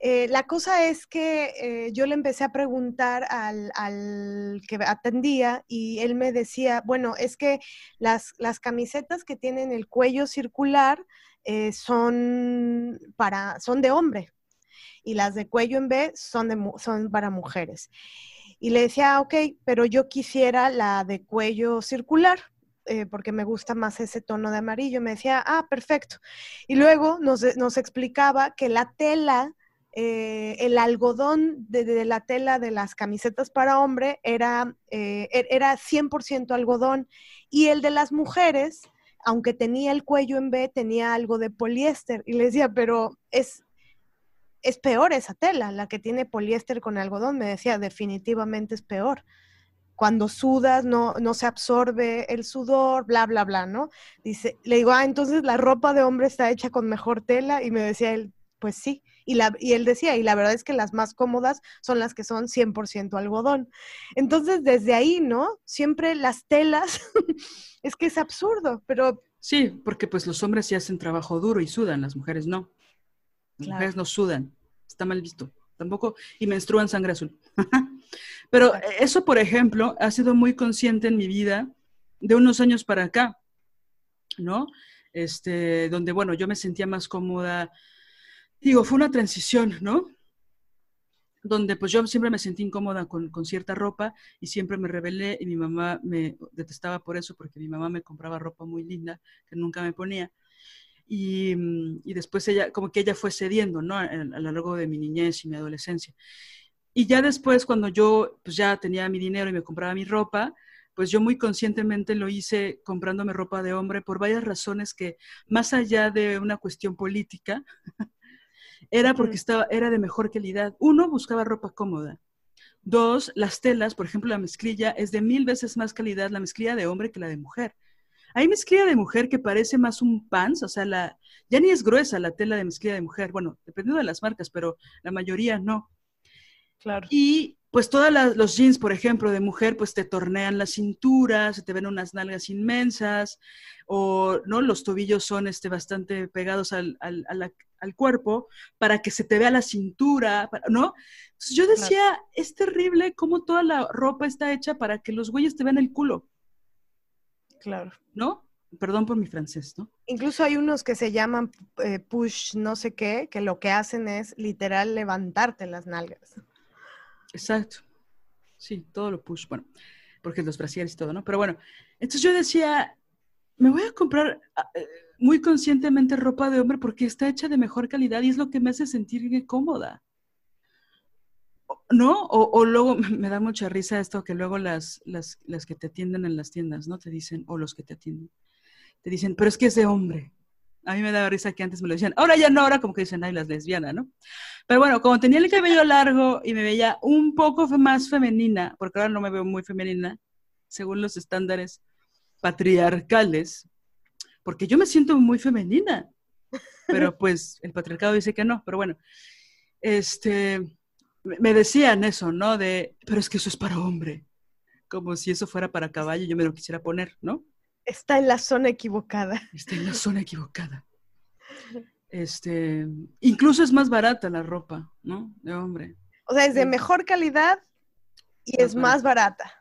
Eh, la cosa es que eh, yo le empecé a preguntar al, que atendía y él me decía, bueno, es que las, las camisetas que tienen el cuello circular son, para, son de hombre y las de cuello en B son, de, son para mujeres. Y le decía, ah, ok, pero yo quisiera la de cuello circular. Eh, porque me gusta más ese tono de amarillo. Me decía, ah, perfecto. Y luego nos, explicaba que la tela, eh, el algodón de, la tela de las camisetas para hombre era, eh, e-, era 100% algodón y el de las mujeres, aunque tenía el cuello en B, tenía algo de poliéster. Y le decía, pero es es peor esa tela, la que tiene poliéster con algodón, me decía, definitivamente es peor. Cuando sudas no, no se absorbe el sudor, bla, bla, bla, ¿no? Dice, le digo, ah, entonces la ropa de hombre está hecha con mejor tela y me decía él, pues sí. Y, la, y él decía, y la verdad es que las más cómodas son las que son 100% algodón. Entonces, desde ahí, ¿no? Siempre las telas, es que es absurdo, pero... Sí, porque pues los hombres sí hacen trabajo duro y sudan, las mujeres no. Las mujeres no sudan, está mal visto. Tampoco, y menstruan sangre azul. Pero eso, por ejemplo, ha sido muy consciente en mi vida de unos años para acá, ¿no? Este, donde, bueno, yo me sentía más cómoda. Digo, fue una transición, ¿no? Donde pues yo siempre me sentí incómoda con, con cierta ropa y siempre me rebelé y mi mamá me detestaba por eso porque mi mamá me compraba ropa muy linda que nunca me ponía. Mm, y, después ella, como que ella fue cediendo, ¿no? A, lo largo de mi niñez y mi adolescencia. Y ya después, cuando yo pues ya tenía mi dinero y me compraba mi ropa, pues yo muy conscientemente lo hice comprándome ropa de hombre por varias razones que, más allá de una cuestión política, era porque estaba, era de mejor calidad. Uno, buscaba ropa cómoda. Dos, las telas, por ejemplo, la mezclilla es de mil veces más calidad la mezclilla de hombre que la de mujer. Hay mezclilla de mujer que parece más un pants, o sea, la, ya ni es gruesa la tela de mezclilla de mujer, bueno, dependiendo de las marcas, pero la mayoría no. Claro. Y pues todos los jeans, por ejemplo, de mujer, pues te tornean la cintura, se te ven unas nalgas inmensas, o no, los tobillos son este, bastante pegados al, al, al, cuerpo para que se te vea la cintura, ¿no? Entonces yo decía, es terrible cómo toda la ropa está hecha para que los güeyes te vean el culo. Claro. ¿No? Perdón por mi francés, ¿no? Incluso hay unos que se llaman eh, push no sé qué, que lo que hacen es literal levantarte las nalgas. Exacto. Sí, todo lo push, bueno, porque los brasieres y todo, ¿no? Pero bueno, entonces yo decía, me voy a comprar ah, eh, muy conscientemente ropa de hombre porque está hecha de mejor calidad y es lo que me hace sentir cómoda. ¿No? O, luego me da mucha risa esto que luego las, las, las, que te atienden en las tiendas, ¿no? Te dicen, o los que te atienden, te dicen, pero es que es de hombre. A mí me da risa que antes me lo decían, ahora ya no, ahora como que dicen, ay, las lesbianas, ¿no? Pero bueno, como tenía el cabello largo y me veía un poco más femenina, porque ahora no me veo muy femenina, según los estándares patriarcales, porque yo me siento muy femenina, pero pues el patriarcado dice que no, pero bueno, este, me decían eso, ¿no? De, pero es que eso es para hombre. Como si eso fuera para caballo, yo me lo quisiera poner, ¿no? Está en la zona equivocada. Está en la zona equivocada. Este, incluso es más barata la ropa, ¿no? De hombre. O sea, es de mejor calidad y es más barata.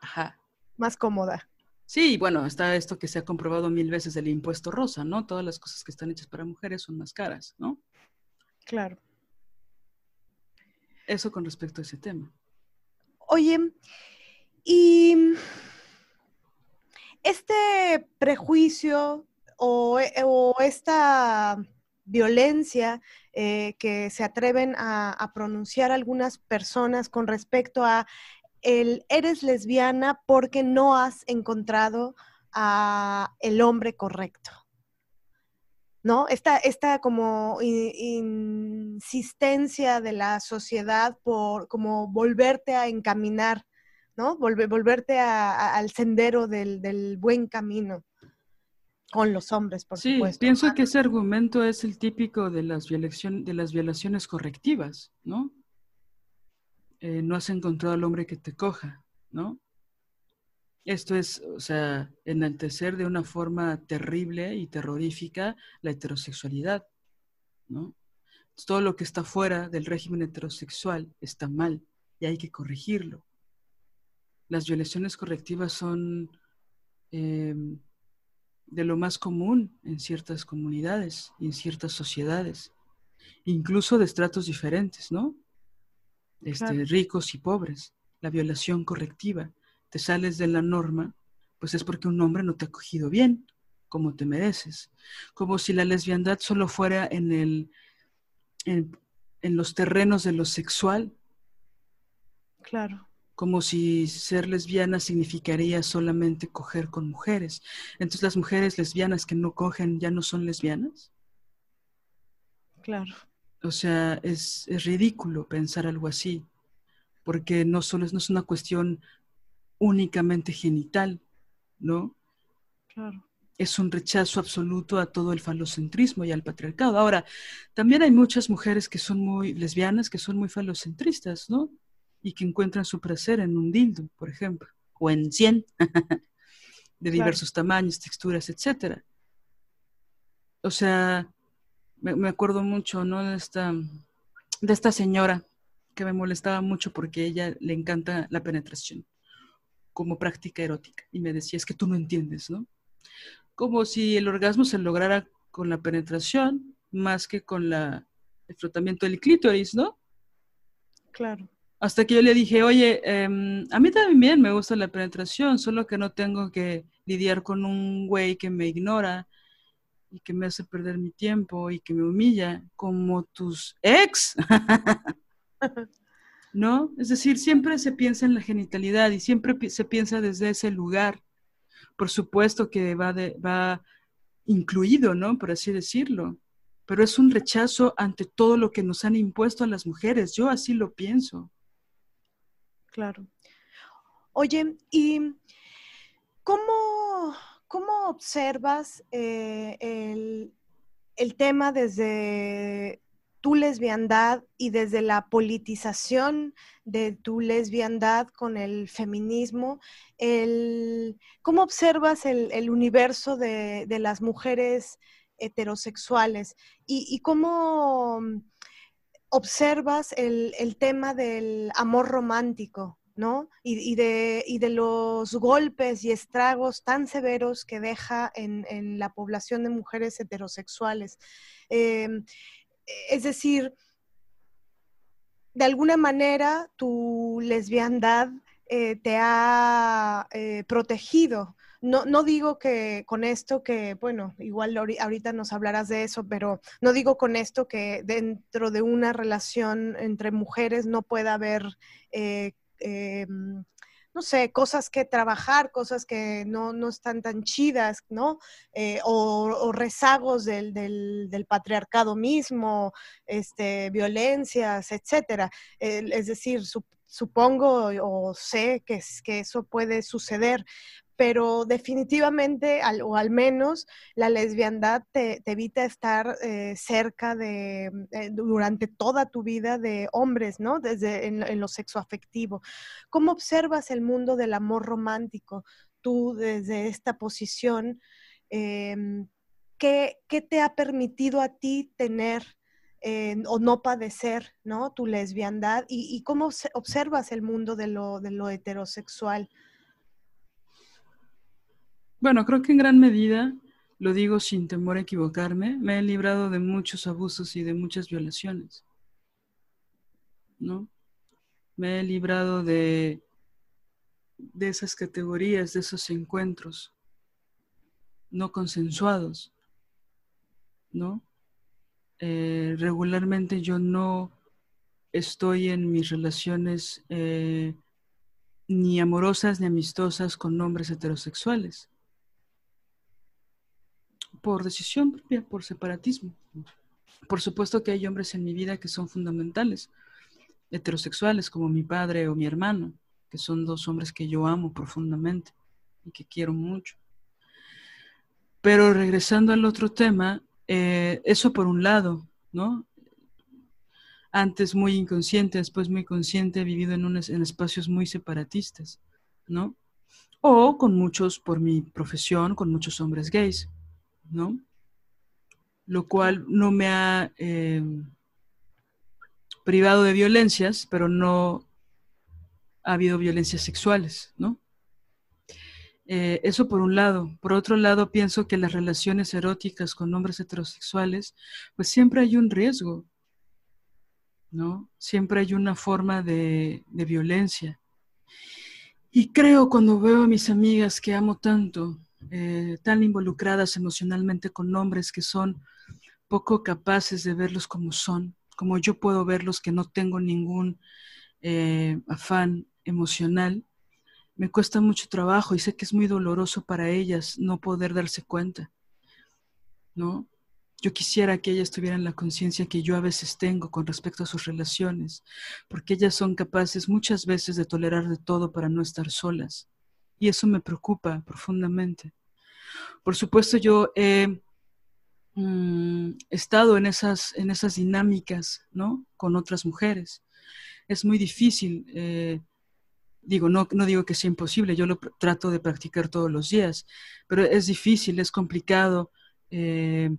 Ajá. Más cómoda. Sí, bueno, está esto que se ha comprobado mil veces del impuesto rosa, ¿no? Todas las cosas que están hechas para mujeres son más caras, ¿no? Claro. Eso con respecto a ese tema. Oye, y este prejuicio o, esta violencia eh, que se atreven a, pronunciar algunas personas con respecto a el eres lesbiana porque no has encontrado a el hombre correcto. ¿No? Esta, esta como insistencia de la sociedad por como volverte a encaminar, ¿no? volverte al sendero del, buen camino con los hombres, por sí, supuesto. Pienso que ese argumento es el típico de las, de las violaciones correctivas, ¿no? Eh, no has encontrado al hombre que te coja, ¿no? Esto es, o sea, enaltecer de una forma terrible y terrorífica la heterosexualidad, ¿no? Todo lo que está fuera del régimen heterosexual está mal y hay que corregirlo. Las violaciones correctivas son em, de lo más común en ciertas comunidades y en ciertas sociedades, incluso de estratos diferentes, ¿no? este, ricos y pobres, la violación correctiva, te sales de la norma, pues es porque un hombre no te ha cogido bien, como te mereces. Como si la lesbiandad solo fuera en, el, en, en los terrenos de lo sexual. Claro. Como si ser lesbiana significaría solamente coger con mujeres. Entonces las mujeres lesbianas que no cogen ya no son lesbianas. Claro. O sea, es, ridículo pensar algo así, porque no solo es, no es una cuestión únicamente genital, ¿no? Claro. Es un rechazo absoluto a todo el falocentrismo y al patriarcado. Ahora, también hay muchas mujeres que son muy lesbianas, que son muy falocentristas, ¿no? Y que encuentran su placer en un dildo, por ejemplo, o en 100, de diversos tamaños, texturas, etcétera. O sea, me, acuerdo mucho, ¿no? De esta, de esta señora que me molestaba mucho porque ella le encanta la penetración como práctica erótica. Y me decía, es que tú no entiendes, ¿no? Como si el orgasmo se lograra con la penetración más que con la, el frotamiento del clítoris, ¿no? Claro. Hasta que yo le dije, oye, em, a mí también me gusta la penetración, solo que no tengo que lidiar con un güey que me ignora y que me hace perder mi tiempo y que me humilla como tus ex. ¿No? Es decir, siempre se piensa en la genitalidad y siempre se piensa desde ese lugar. Por supuesto que va, va incluido, ¿no? Por así decirlo. Pero es un rechazo ante todo lo que nos han impuesto a las mujeres. Yo así lo pienso. Claro. Oye, ¿y cómo, ¿Cómo observas eh, el, tema desde tu lesbiandad y desde la politización de tu lesbiandad con el feminismo, ¿cómo observas el, universo de, las mujeres heterosexuales y, cómo observas el, tema del amor romántico? ¿no? Y, de, de, los golpes y estragos tan severos que deja en, la población de mujeres heterosexuales. Em, es decir, de alguna manera tu lesbiandad eh, te ha eh, protegido. No, no, digo que con esto que, bueno, igual ahorita nos hablarás de eso, pero no digo con esto que dentro de una relación entre mujeres no pueda haber eh, Em, no sé, cosas que trabajar, cosas que no, están tan chidas, ¿no? Eh, o, rezagos del, patriarcado mismo, este, violencias, etcétera. es decir, supongo o sé que, que eso puede suceder, pero definitivamente, o al menos, la lesbiandad te, evita estar eh, cerca de, eh, durante toda tu vida de hombres, ¿no? Desde en, lo sexo afectivo. ¿Cómo observas el mundo del amor romántico tú desde esta posición? Em, ¿qué, te ha permitido a ti tener eh, o no padecer, ¿no? Tu lesbiandad y, cómo observas el mundo de lo heterosexual. Bueno, creo que en gran medida lo digo sin temor a equivocarme, me he librado de muchos abusos y de muchas violaciones. ¿No? Me he librado de, de esas categorías, de esos encuentros no consensuados. ¿No? Eh, regularmente yo no estoy en mis relaciones eh, ni amorosas ni amistosas con hombres heterosexuales por decisión propia, por separatismo. Por supuesto que hay hombres en mi vida que son fundamentales, heterosexuales como mi padre o mi hermano, que son dos hombres que yo amo profundamente y que quiero mucho. Pero regresando al otro tema, eh, eso por un lado, ¿no? Antes muy inconsciente, después muy consciente, he vivido en, en espacios muy separatistas, ¿no? O con muchos, por mi profesión, con muchos hombres gays. ¿No? Lo cual no me ha eh, privado de violencias, pero no ha habido violencias sexuales, ¿no? Eh, eso por un lado. Por otro lado, pienso que las relaciones eróticas con hombres heterosexuales, pues siempre hay un riesgo, ¿no? Siempre hay una forma de, de violencia. Y creo cuando veo a mis amigas que amo tanto, eh, tan involucradas emocionalmente con hombres que son poco capaces de verlos como son, como yo puedo verlos que no tengo ningún eh, afán emocional, me cuesta mucho trabajo y sé que es muy doloroso para ellas no poder darse cuenta, ¿no? Yo quisiera que ellas tuvieran la conciencia que yo a veces tengo con respecto a sus relaciones, porque ellas son capaces muchas veces de tolerar de todo para no estar solas. Y eso me preocupa profundamente. Por supuesto, yo he mm, estado en esas, en esas dinámicas, ¿no? Con otras mujeres. Es muy difícil. Eh, digo, no, no digo que sea imposible, yo lo trato de practicar todos los días, pero es difícil, es complicado. Eh,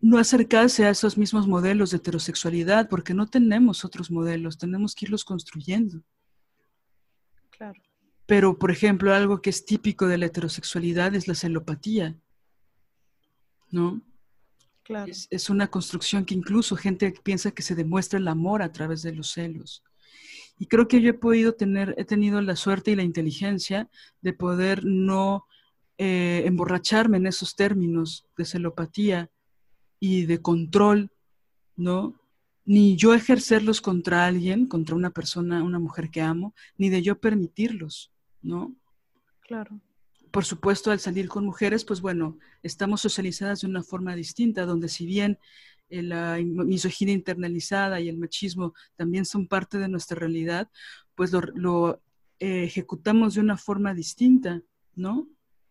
no acercarse a esos mismos modelos de heterosexualidad, porque no tenemos otros modelos, tenemos que irlos construyendo. Claro. Pero, por ejemplo, algo que es típico de la heterosexualidad es la celopatía, ¿no? Claro. Es, una construcción que incluso gente piensa que se demuestra el amor a través de los celos. Y creo que yo he podido tener, he tenido la suerte y la inteligencia de poder no eh, emborracharme en esos términos de celopatía y de control, ¿no? Ni yo ejercerlos contra alguien, contra una persona, una mujer que amo, ni de yo permitirlos. ¿No? Claro. Por supuesto, al salir con mujeres, pues bueno, estamos socializadas de una forma distinta, donde si bien eh, la misoginia internalizada y el machismo también son parte de nuestra realidad, pues lo, eh, ejecutamos de una forma distinta, ¿no?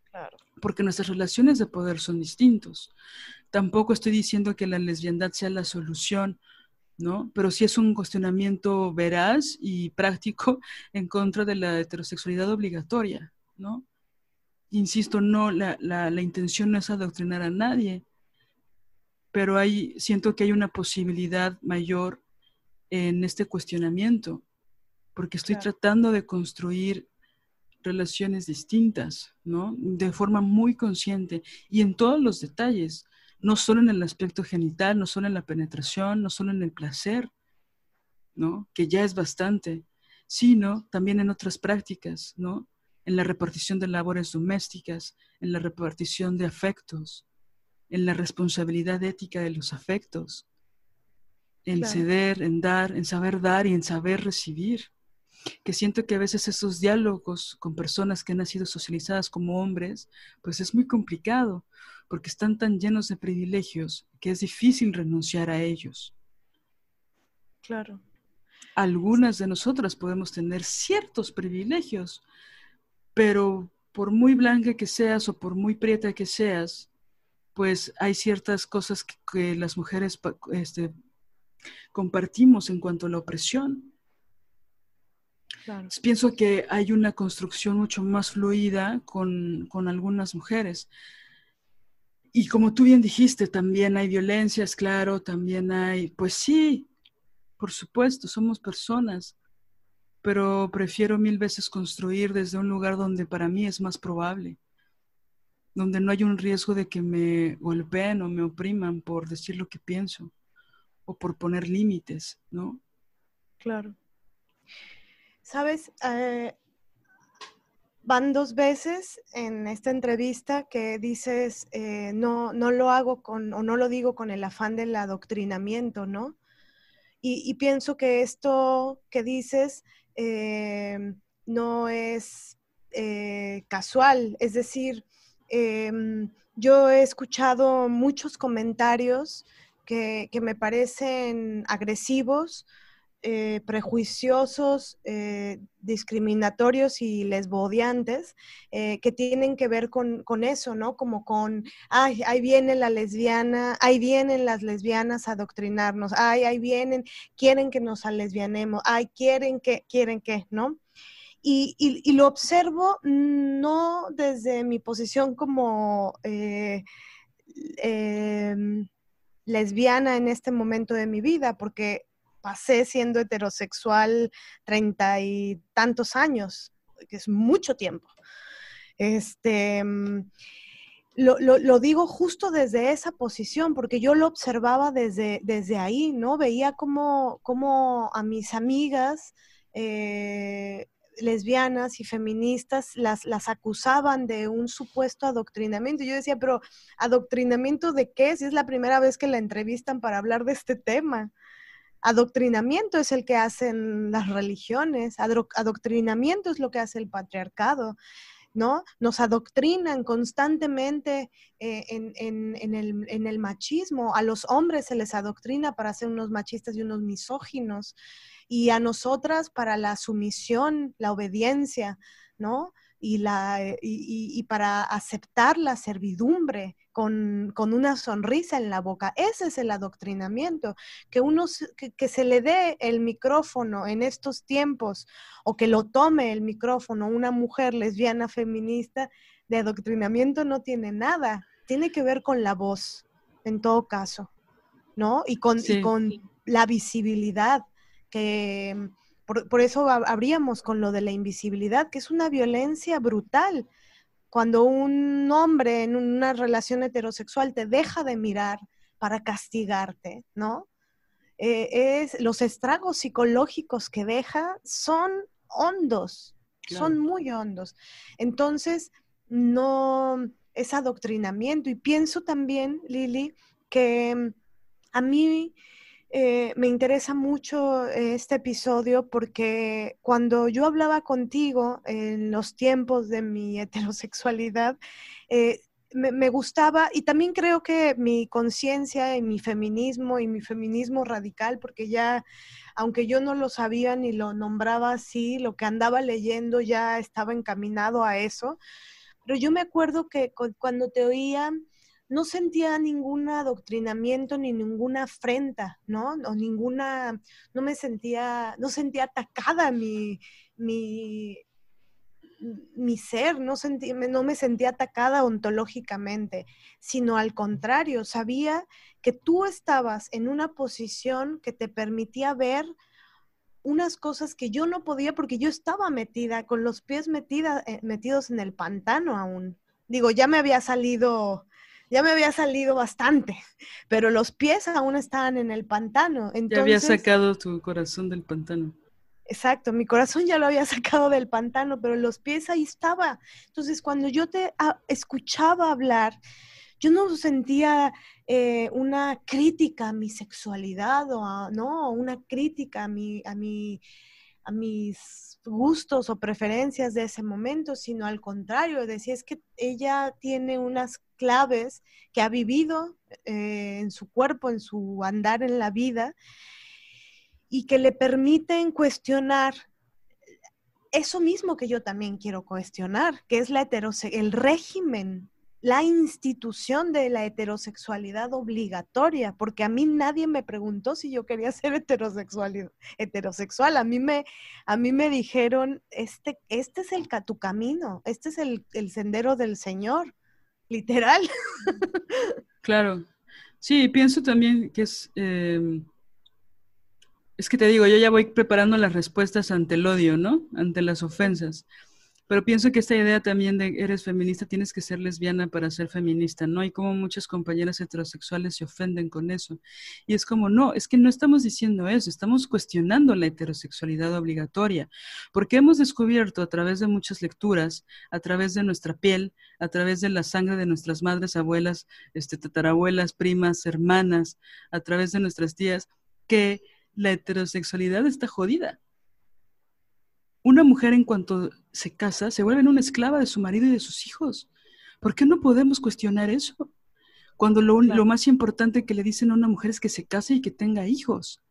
Claro. Porque nuestras relaciones de poder son distintos. Tampoco estoy diciendo que la lesbiandad sea la solución ¿no? Pero sí es un cuestionamiento veraz y práctico en contra de la heterosexualidad obligatoria, ¿no? Insisto, no, la, la, la intención no es adoctrinar a nadie, pero hay, siento que hay una posibilidad mayor en este cuestionamiento, porque estoy tratando de construir relaciones distintas, ¿no? De forma muy consciente y en todos los detalles no solo en el aspecto genital, no solo en la penetración, no solo en el placer, ¿no? Que ya es bastante, sino también en otras prácticas, ¿no? En la repartición de labores domésticas, en la repartición de afectos, en la responsabilidad ética de los afectos, en ceder, en dar, en saber dar y en saber recibir. Que siento que a veces esos diálogos con personas que han sido socializadas como hombres, pues es muy complicado, porque están tan llenos de privilegios que es difícil renunciar a ellos. Claro. Algunas de nosotras podemos tener ciertos privilegios, pero por muy blanca que seas o por muy prieta que seas, pues hay ciertas cosas que, las mujeres este, compartimos en cuanto a la opresión. Pienso que hay una construcción mucho más fluida con, con algunas mujeres. Y como tú bien dijiste, también hay violencias, claro, también hay, pues sí, por supuesto, somos personas, pero prefiero mil veces construir desde un lugar donde para mí es más probable. donde no hay un riesgo de que me golpeen o me opriman por decir lo que pienso o por poner límites, ¿no? Claro. Sabes, eh, van dos veces en esta entrevista que dices, eh, no, no lo hago con, o no lo digo con el afán del adoctrinamiento, ¿no? Y, pienso que esto que dices eh, no es casual, es decir, yo he escuchado muchos comentarios que, me parecen agresivos, eh, prejuiciosos, eh, discriminatorios y lesbodiantes, eh, que tienen que ver con, eso, ¿no? Como con, ay, ahí viene la lesbiana, ahí vienen las lesbianas a adoctrinarnos, ay, ahí vienen, quieren que nos alesbianemos, ay, quieren que, quieren que, ¿no? Y, lo observo no desde mi posición como em, lesbiana en este momento de mi vida, porque pasé siendo heterosexual treinta y tantos años, que es mucho tiempo. Este, mm, lo, digo justo desde esa posición, porque yo lo observaba desde, desde ahí, ¿no? Veía como a mis amigas eh, lesbianas y feministas las, las acusaban de un supuesto adoctrinamiento. Yo decía, pero ¿adoctrinamiento de qué? Si es la primera vez que la entrevistan para hablar de este tema. Adoctrinamiento es el que hacen las religiones, adoctrinamiento es lo que hace el patriarcado. ¿no? Nos adoctrinan constantemente eh, en, el, machismo. A los hombres se les adoctrina para ser unos machistas y unos misóginos y a nosotras para la sumisión, la obediencia, ¿no? Y, la, eh, y, para aceptar la servidumbre con, una sonrisa en la boca. Ese es el adoctrinamiento, que, uno, que, se le dé el micrófono en estos tiempos o que lo tome el micrófono una mujer lesbiana feminista, de adoctrinamiento no tiene nada, tiene que ver con la voz, en todo caso, ¿no? Y con, y con la visibilidad que mm, por, eso habríamos con lo de la invisibilidad, que es una violencia brutal. Cuando un hombre en una relación heterosexual te deja de mirar para castigarte, ¿no? Eh, es, los estragos psicológicos que deja son hondos, son muy hondos. Entonces, no es adoctrinamiento. Y pienso también, Lili, que mm, a mí eh, me interesa mucho este episodio porque cuando yo hablaba contigo en los tiempos de mi heterosexualidad, eh, me, gustaba y también creo que mi conciencia y mi feminismo y mi feminismo radical, porque ya, aunque yo no lo sabía ni lo nombraba así, lo que andaba leyendo ya estaba encaminado a eso, pero yo me acuerdo que cuando te oía no sentía ningún adoctrinamiento ni ninguna afrenta, ¿no? O ninguna, no me sentía, no sentía atacada mi, mi, mi ser, no, sentí, no me sentía atacada ontológicamente, sino al contrario, sabía que tú estabas en una posición que te permitía ver unas cosas que yo no podía porque yo estaba metida, con los pies eh, metidos en el pantano aún. Digo, ya me había salido ya me había salido bastante, pero los pies aún estaban en el pantano. ya había sacado tu corazón del pantano. Exacto, mi corazón ya lo había sacado del pantano, pero los pies ahí estaba. Entonces, cuando yo te escuchaba hablar, yo no sentía eh, una crítica a mi sexualidad o no, una crítica a mi, a mi, a mis gustos o preferencias de ese momento, sino al contrario, decía es que ella tiene unas claves que ha vivido eh, en su cuerpo, en su andar en la vida, y que le permiten cuestionar eso mismo que yo también quiero cuestionar, que es la el régimen, la institución de la heterosexualidad obligatoria, porque a mí nadie me preguntó si yo quería ser heterosexual, heterosexual. A mí me, a mí me dijeron, este, este es el, tu camino, este es el, el sendero del Señor literal. Claro. Sí, pienso también que es... Em, es que te digo, yo ya voy preparando las respuestas ante el odio, ¿no? Ante las ofensas. Pero pienso que esta idea también de eres feminista, tienes que ser lesbiana para ser feminista, ¿no? Y como muchas compañeras heterosexuales se ofenden con eso. Y es como, no, es que no estamos diciendo eso, estamos cuestionando la heterosexualidad obligatoria, porque hemos descubierto a través de muchas lecturas, a través de nuestra piel, a través de la sangre de nuestras madres, abuelas, este, tatarabuelas, primas, hermanas, a través de nuestras tías, que la heterosexualidad está jodida una mujer en cuanto se casa se vuelve una esclava de su marido y de sus hijos. ¿Por qué no podemos cuestionar eso? Cuando lo, más importante que le dicen a una mujer es que se case y que tenga hijos.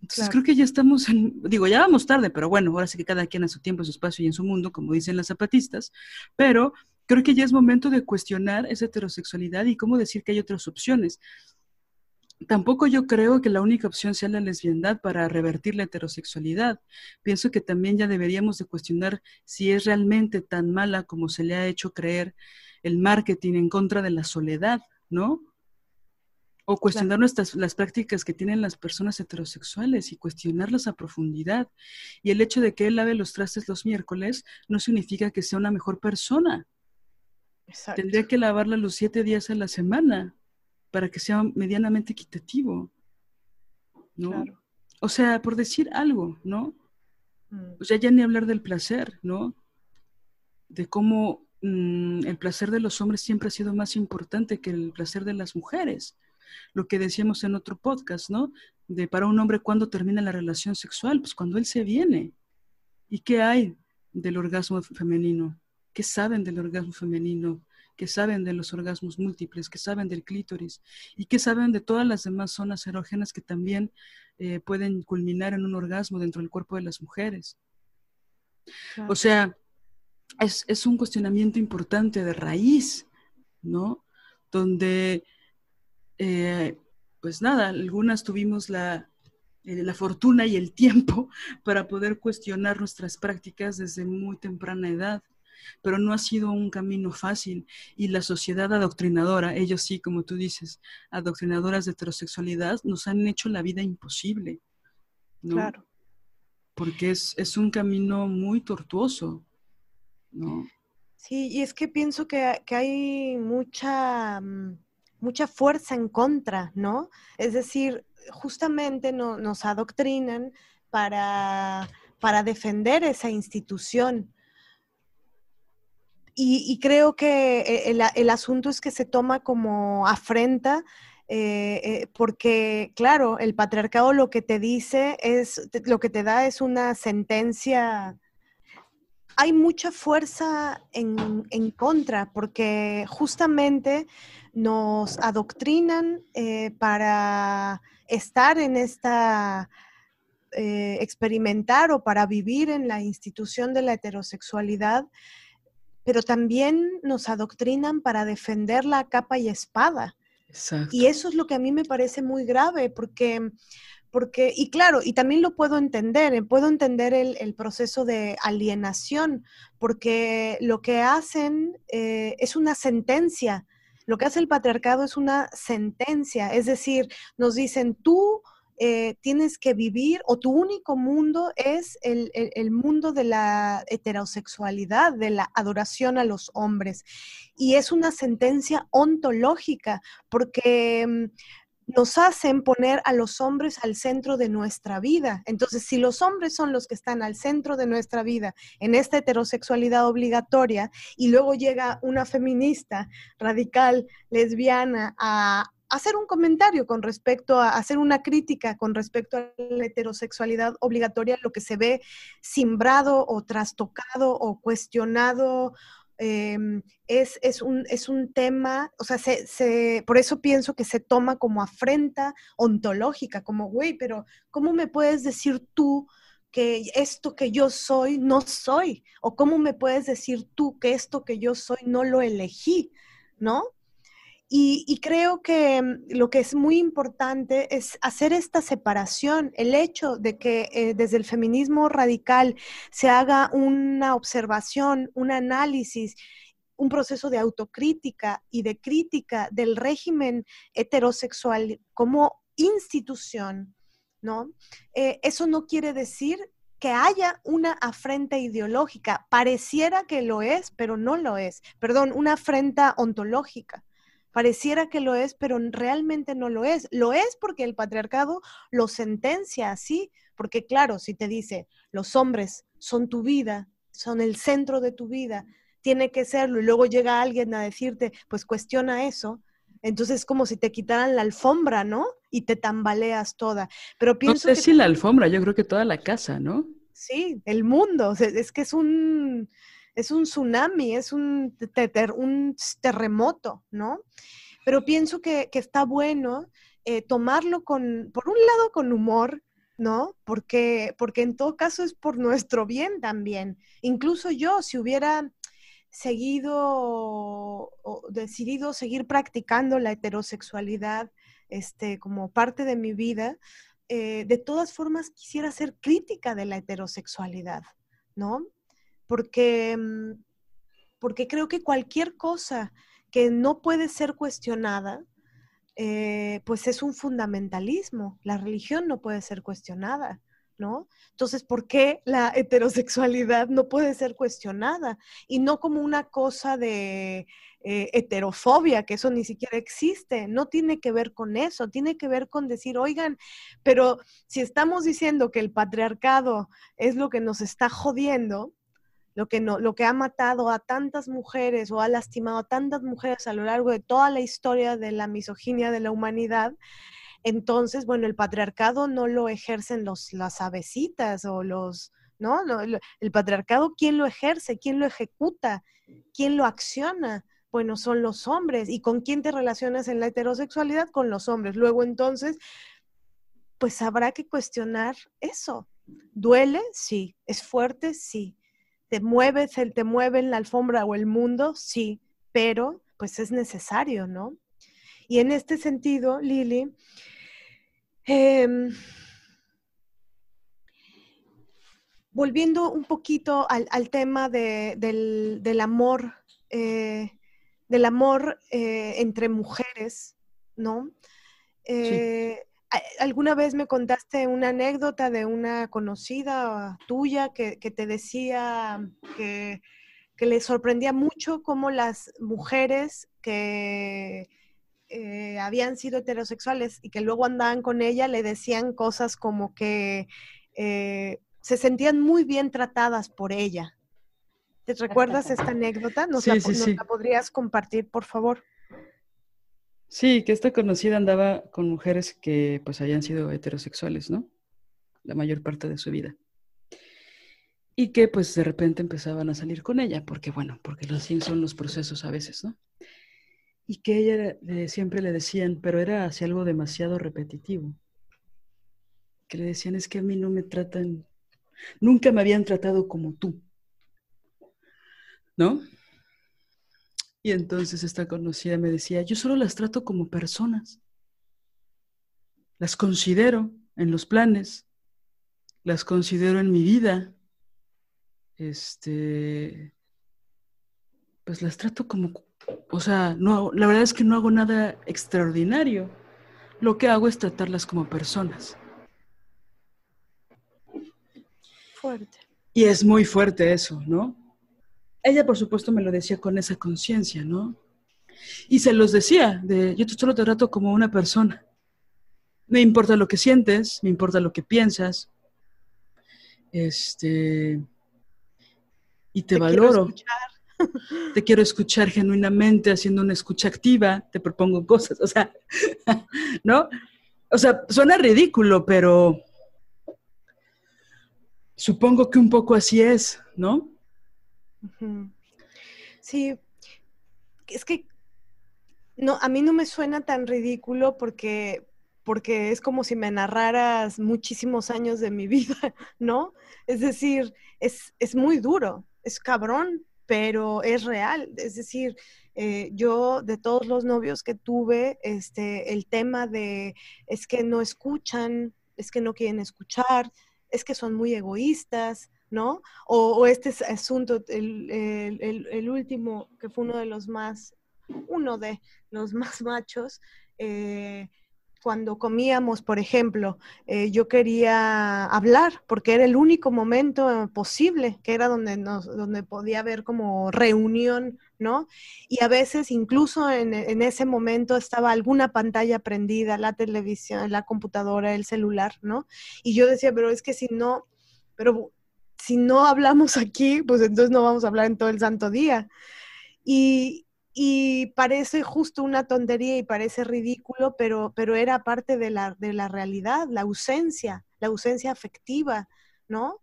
Entonces creo que ya estamos, en, digo, ya vamos tarde, pero bueno, ahora sí que cada quien a su tiempo, en su espacio y en su mundo, como dicen las zapatistas, pero creo que ya es momento de cuestionar esa heterosexualidad y cómo decir que hay otras opciones tampoco yo creo que la única opción sea la lesbiandad para revertir la heterosexualidad. Pienso que también ya deberíamos de cuestionar si es realmente tan mala como se le ha hecho creer el marketing en contra de la soledad, ¿no? O cuestionar nuestras, las prácticas que tienen las personas heterosexuales y cuestionarlas a profundidad. Y el hecho de que él lave los trastes los miércoles no significa que sea una mejor persona. Tendría que lavarla los siete días a la semana para que sea medianamente equitativo, ¿no? O sea, por decir algo, ¿no? Mm. O sea, ya ni hablar del placer, ¿no? De cómo mm, el placer de los hombres siempre ha sido más importante que el placer de las mujeres. Lo que decíamos en otro podcast, ¿no? De para un hombre, ¿cuándo termina la relación sexual? Pues cuando él se viene. ¿Y qué hay del orgasmo femenino? ¿Qué saben del orgasmo femenino? Que saben de los orgasmos múltiples, que saben del clítoris y que saben de todas las demás zonas erógenas que también eh, pueden culminar en un orgasmo dentro del cuerpo de las mujeres. O sea, es, un cuestionamiento importante de raíz, ¿no? Donde, eh, pues nada, algunas tuvimos la, eh, la fortuna y el tiempo para poder cuestionar nuestras prácticas desde muy temprana edad pero no ha sido un camino fácil y la sociedad adoctrinadora, ellos sí, como tú dices, adoctrinadoras de heterosexualidad, nos han hecho la vida imposible. ¿no? Claro. Porque es, es un camino muy tortuoso, ¿no? Sí, y es que pienso que, que hay mucha, mm, mucha fuerza en contra, ¿no? Es decir, justamente no, nos adoctrinan para, para defender esa institución, y, creo que eh, el, asunto es que se toma como afrenta, eh, eh, porque, claro, el patriarcado lo que te dice es, lo que te da es una sentencia. Hay mucha fuerza en, en contra, porque justamente nos adoctrinan para estar en esta experimentar o para vivir en la institución de la heterosexualidad pero también nos adoctrinan para defender la capa y espada. Y eso es lo que a mí me parece muy grave, porque, porque y claro, y también lo puedo entender, eh, puedo entender el, proceso de alienación, porque lo que hacen eh, es una sentencia, lo que hace el patriarcado es una sentencia, es decir, nos dicen, tú eh, tienes que vivir o tu único mundo es el, mundo de la heterosexualidad, de la adoración a los hombres. Y es una sentencia ontológica porque mm, nos hacen poner a los hombres al centro de nuestra vida. Entonces, si los hombres son los que están al centro de nuestra vida en esta heterosexualidad obligatoria y luego llega una feminista radical, lesbiana, a, hacer un comentario con respecto a hacer una crítica con respecto a la heterosexualidad obligatoria, lo que se ve simbrado o trastocado o cuestionado. Em, es, es, un, es, un, tema, o sea, se, por eso pienso que se toma como afrenta ontológica, como, güey, pero ¿cómo me puedes decir tú que esto que yo soy no soy? ¿O cómo me puedes decir tú que esto que yo soy no lo elegí? ¿No? Y, creo que mm, lo que es muy importante es hacer esta separación, el hecho de que eh, desde el feminismo radical se haga una observación, un análisis, un proceso de autocrítica y de crítica del régimen heterosexual como institución, ¿no? Eh, eso no quiere decir que haya una afrenta ideológica. Pareciera que lo es, pero no lo es. Perdón, una afrenta ontológica. Pareciera que lo es, pero realmente no lo es. Lo es porque el patriarcado lo sentencia así, porque claro, si te dice, los hombres son tu vida, son el centro de tu vida, tiene que serlo, y luego llega alguien a decirte, pues cuestiona eso, entonces es como si te quitaran la alfombra, ¿no? Y te tambaleas toda. Pero pienso no sé si la alfombra, yo creo que toda la casa, ¿no? Sí, el mundo. es que es un, es un tsunami, es un, terremoto, ¿no? Pero pienso que, está bueno eh, tomarlo con, por un lado, con humor, ¿no? Porque, porque en todo caso es por nuestro bien también. Incluso yo, si hubiera seguido o decidido seguir practicando la heterosexualidad este, como parte de mi vida, eh, de todas formas quisiera ser crítica de la heterosexualidad, ¿no? Porque, mm, porque creo que cualquier cosa que no puede ser cuestionada, eh, pues es un fundamentalismo. La religión no puede ser cuestionada. ¿no? Entonces, ¿por qué la heterosexualidad no puede ser cuestionada? Y no como una cosa de eh, heterofobia, que eso ni siquiera existe, no tiene que ver con eso, tiene que ver con decir, oigan, pero si estamos diciendo que el patriarcado es lo que nos está jodiendo, lo que, no, lo que ha matado a tantas mujeres o ha lastimado a tantas mujeres a lo largo de toda la historia de la misoginia de la humanidad, entonces, bueno, el patriarcado no lo ejercen los, las avecitas o los, ¿no? El patriarcado, ¿quién lo ejerce? ¿Quién lo ejecuta? ¿Quién lo acciona? Bueno, son los hombres. ¿Y con quién te relacionas en la heterosexualidad? Con los hombres. Luego, entonces, pues habrá que cuestionar eso. ¿Duele? Sí. ¿Es fuerte? Sí. ¿Te mueves, el te mueve en la alfombra o el mundo? Sí. Pero, pues es necesario, ¿no? Y en este sentido, Lili, Em, volviendo un poquito al, tema del, amor, del amor eh, eh, entre mujeres, ¿no? Eh, alguna vez me contaste una anécdota de una conocida tuya que, te decía que, que, le sorprendía mucho cómo las mujeres que eh, habían sido heterosexuales y que luego andaban con ella, le decían cosas como que eh, se sentían muy bien tratadas por ella. ¿Te recuerdas esta anécdota? ¿Nos, la, podrías compartir, por favor? Sí, que esta conocida andaba con mujeres que pues habían sido heterosexuales, ¿no? La mayor parte de su vida. Y que pues de repente empezaban a salir con ella, porque bueno, porque así son los procesos a veces, ¿no? y que ella siempre le decían, pero era hacia algo demasiado repetitivo, que le decían es que a mí no me tratan, nunca me habían tratado como tú, ¿no? Y entonces esta conocida me decía, yo solo las trato como personas, las considero en los planes, las considero en mi vida, este, pues las trato como o sea, no, la verdad es que no hago nada extraordinario. Lo que hago es tratarlas como personas. Fuerte. Y es muy fuerte eso, ¿no? Ella, por supuesto, me lo decía con esa conciencia, ¿no? Y se los decía, de, yo solo te trato como una persona. Me importa lo que sientes, me importa lo que piensas. Este. Y te, valoro te quiero escuchar genuinamente, haciendo una escucha activa, te propongo cosas, o sea, ¿no? O sea, suena ridículo, pero supongo que un poco así es, ¿no? Sí, es que no, a mí no me suena tan ridículo porque, porque es como si me narraras muchísimos años de mi vida, ¿no? Es decir, es, es muy duro, es cabrón, pero es real. Es decir, eh, yo de todos los novios que tuve, este, el tema de es que no escuchan, es que no quieren escuchar, es que son muy egoístas, ¿no? O, este asunto, el, último, que fue uno de los más, uno de los más machos, eh, cuando comíamos, por ejemplo, eh, yo quería hablar porque era el único momento posible, que era donde, donde podía haber como reunión, ¿no? Y a veces incluso en, ese momento estaba alguna pantalla prendida, la televisión, la computadora, el celular, ¿no? Y yo decía, pero es que si no, pero si no hablamos aquí, pues entonces no vamos a hablar en todo el santo día. Y, y parece justo una tontería y parece ridículo, pero, pero era parte de la, de la realidad, la ausencia, la ausencia afectiva, ¿no?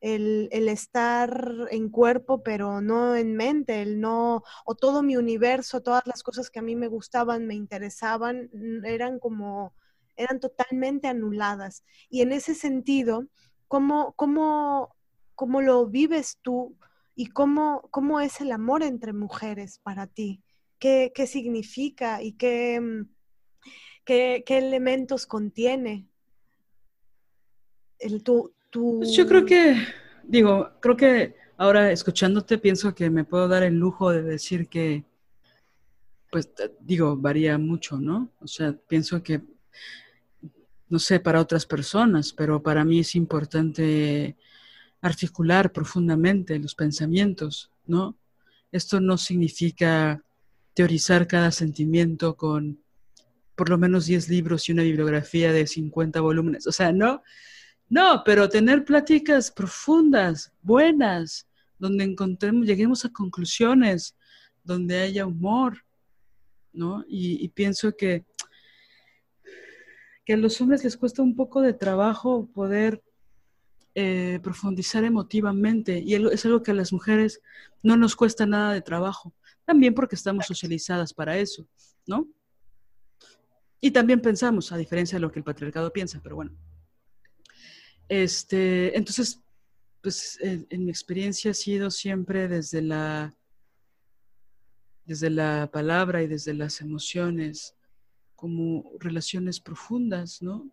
El, el, estar en cuerpo, pero no en mente, el no, o todo mi universo, todas las cosas que a mí me gustaban, me interesaban, eran como, eran totalmente anuladas. Y en ese sentido, ¿cómo, cómo, cómo lo vives tú? ¿Y cómo, cómo es el amor entre mujeres para ti? ¿Qué, qué significa y qué, mm, qué, qué, elementos contiene? El, tu, tu... Pues yo creo que, digo, creo que ahora escuchándote pienso que me puedo dar el lujo de decir que, pues digo, varía mucho, ¿no? O sea, pienso que, no sé, para otras personas, pero para mí es importante articular profundamente los pensamientos, ¿no? Esto no significa teorizar cada sentimiento con por lo menos 10 libros y una bibliografía de 50 volúmenes. O sea, no, no, pero tener pláticas profundas, buenas, donde encontremos, lleguemos a conclusiones, donde haya humor, ¿no? Y, y pienso que, que a los hombres les cuesta un poco de trabajo poder eh, profundizar emotivamente y es algo que a las mujeres no nos cuesta nada de trabajo, también porque estamos socializadas para eso, ¿no? Y también pensamos, a diferencia de lo que el patriarcado piensa, pero bueno. Este, entonces, pues en, en mi experiencia ha sido siempre desde la, desde la palabra y desde las emociones, como relaciones profundas, ¿no?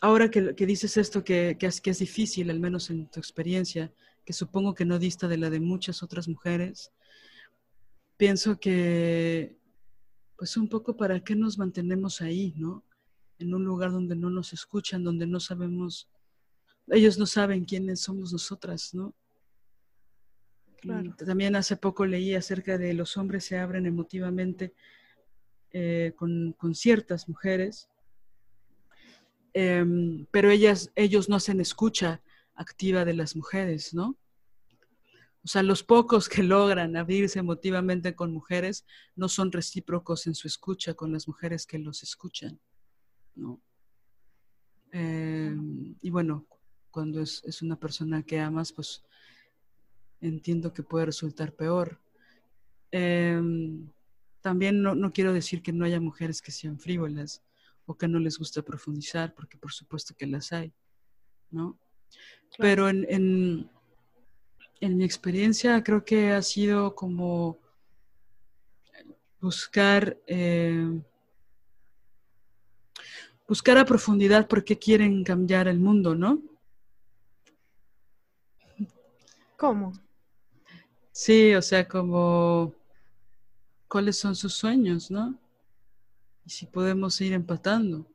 Ahora que, dices esto que, que, es, que es difícil, al menos en tu experiencia, que supongo que no dista de la de muchas otras mujeres, pienso que, pues un poco para qué nos mantenemos ahí, ¿no? En un lugar donde no nos escuchan, donde no sabemos, ellos no saben quiénes somos nosotras, ¿no? También hace poco leí acerca de los hombres se abren emotivamente eh, con, con ciertas mujeres Em, pero ellas, ellos no hacen escucha activa de las mujeres, ¿no? O sea, los pocos que logran abrirse emotivamente con mujeres no son recíprocos en su escucha con las mujeres que los escuchan, ¿no? Em, y bueno, cuando es, es, una persona que amas, pues entiendo que puede resultar peor. Em, también no, no, quiero decir que no haya mujeres que sean frívolas o que no les gusta profundizar, porque por supuesto que las hay, ¿no? Pero en, en, mi experiencia creo que ha sido como buscar, eh, buscar a profundidad por qué quieren cambiar el mundo, ¿no? ¿Cómo? Sí, o sea, como cuáles son sus sueños, ¿no? Y si podemos ir empatando.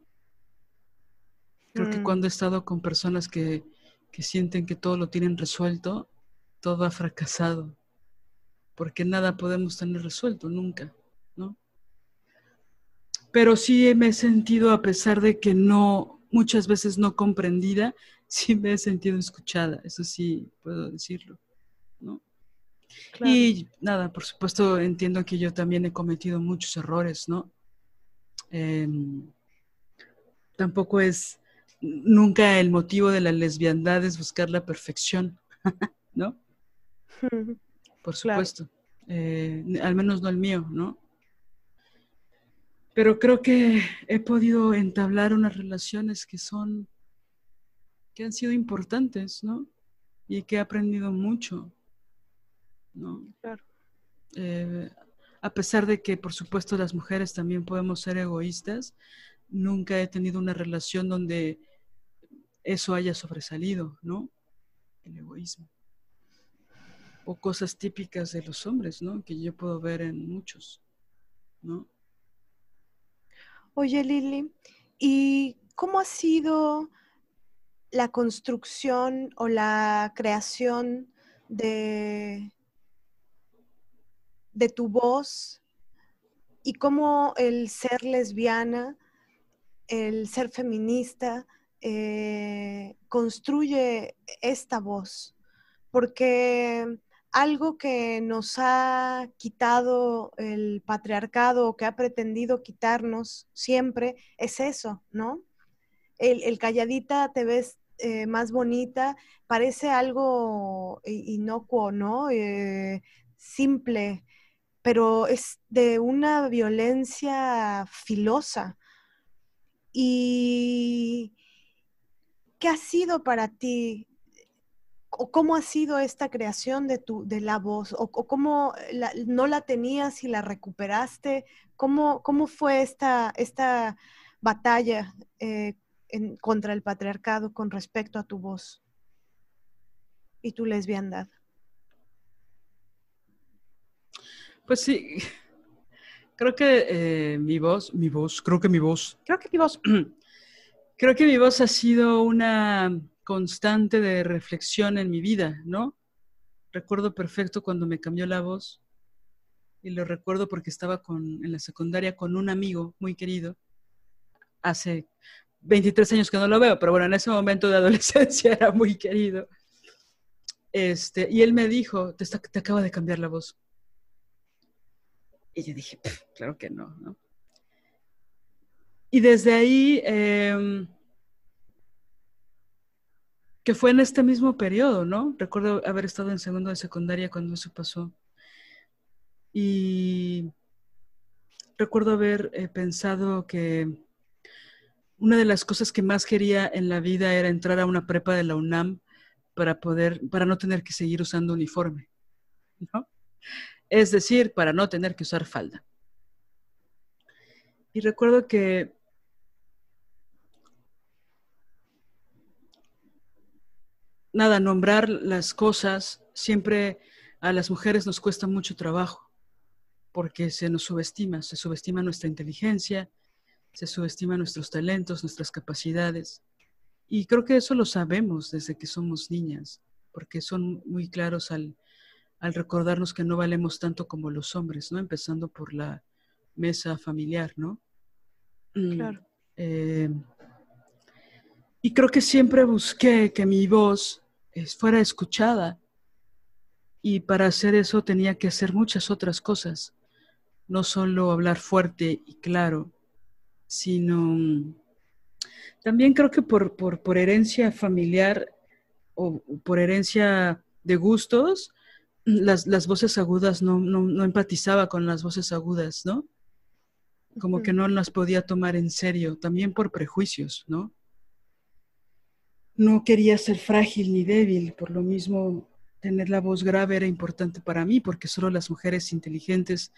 Creo que mm. cuando he estado con personas que, que sienten que todo lo tienen resuelto, todo ha fracasado, porque nada podemos tener resuelto nunca, ¿no? Pero sí me he sentido, a pesar de que no, muchas veces no comprendida, sí me he sentido escuchada, eso sí puedo decirlo, ¿no? Y nada, por supuesto entiendo que yo también he cometido muchos errores, ¿no? Em, tampoco es nunca el motivo de la lesbiandad es buscar la perfección, ¿no? Por supuesto. Eh, al menos no el mío, ¿no? Pero creo que he podido entablar unas relaciones que son, que han sido importantes, ¿no? Y que he aprendido mucho, ¿no? Claro. Eh, a pesar de que, por supuesto, las mujeres también podemos ser egoístas, nunca he tenido una relación donde eso haya sobresalido, ¿no? El egoísmo. O cosas típicas de los hombres, ¿no? Que yo puedo ver en muchos, ¿no? Oye, Lili, ¿y cómo ha sido la construcción o la creación de, de tu voz y cómo el ser lesbiana, el ser feminista, eh, construye esta voz? Porque algo que nos ha quitado el patriarcado o que ha pretendido quitarnos siempre es eso, ¿no? El, calladita te ves eh, más bonita, parece algo inocuo, ¿no? Eh, simple, pero es de una violencia filosa. ¿Y qué ha sido para ti o cómo ha sido esta creación de, tu, de la voz, o, cómo no la tenías y la recuperaste, cómo, cómo fue esta, esta batalla eh, contra el patriarcado con respecto a tu voz y tu lesbiandad. Pues sí, creo que eh, mi voz, mi voz, creo que mi voz, creo que mi voz, creo que mi voz ha sido una constante de reflexión en mi vida, ¿no? Recuerdo perfecto cuando me cambió la voz y lo recuerdo porque estaba con, en la secundaria con un amigo muy querido. Hace 23 años que no lo veo, pero bueno, en ese momento de adolescencia era muy querido. Este, y él me dijo, te, te acaba de cambiar la voz. Y yo dije, claro que no, ¿no? Y desde ahí... Em, que fue en este mismo periodo, ¿no? Recuerdo haber estado en segundo de secundaria cuando eso pasó. Y recuerdo haber eh, pensado que una de las cosas que más quería en la vida era entrar a una prepa de la UNAM para poder, para no tener que seguir usando uniforme, ¿no? Es decir, para no tener que usar falda. Y recuerdo que nada, nombrar las cosas siempre a las mujeres nos cuesta mucho trabajo porque se nos subestima, se subestima nuestra inteligencia, se subestima nuestros talentos, nuestras capacidades. Y creo que eso lo sabemos desde que somos niñas, porque son muy claros al, recordarnos que no valemos tanto como los hombres, ¿no? Empezando por la mesa familiar, ¿no? Mm, claro. Eh, y creo que siempre busqué que mi voz fuera escuchada. Y para hacer eso tenía que hacer muchas otras cosas. No solo hablar fuerte y claro, sino mm, también creo que por, por, herencia familiar o por herencia de gustos, las, las voces agudas no, no, empatizaba con las voces agudas, ¿no? Como que no las podía tomar en serio, también por prejuicios, ¿no? no quería ser frágil ni débil, por lo mismo tener la voz grave era importante para mí, porque solo las mujeres inteligentes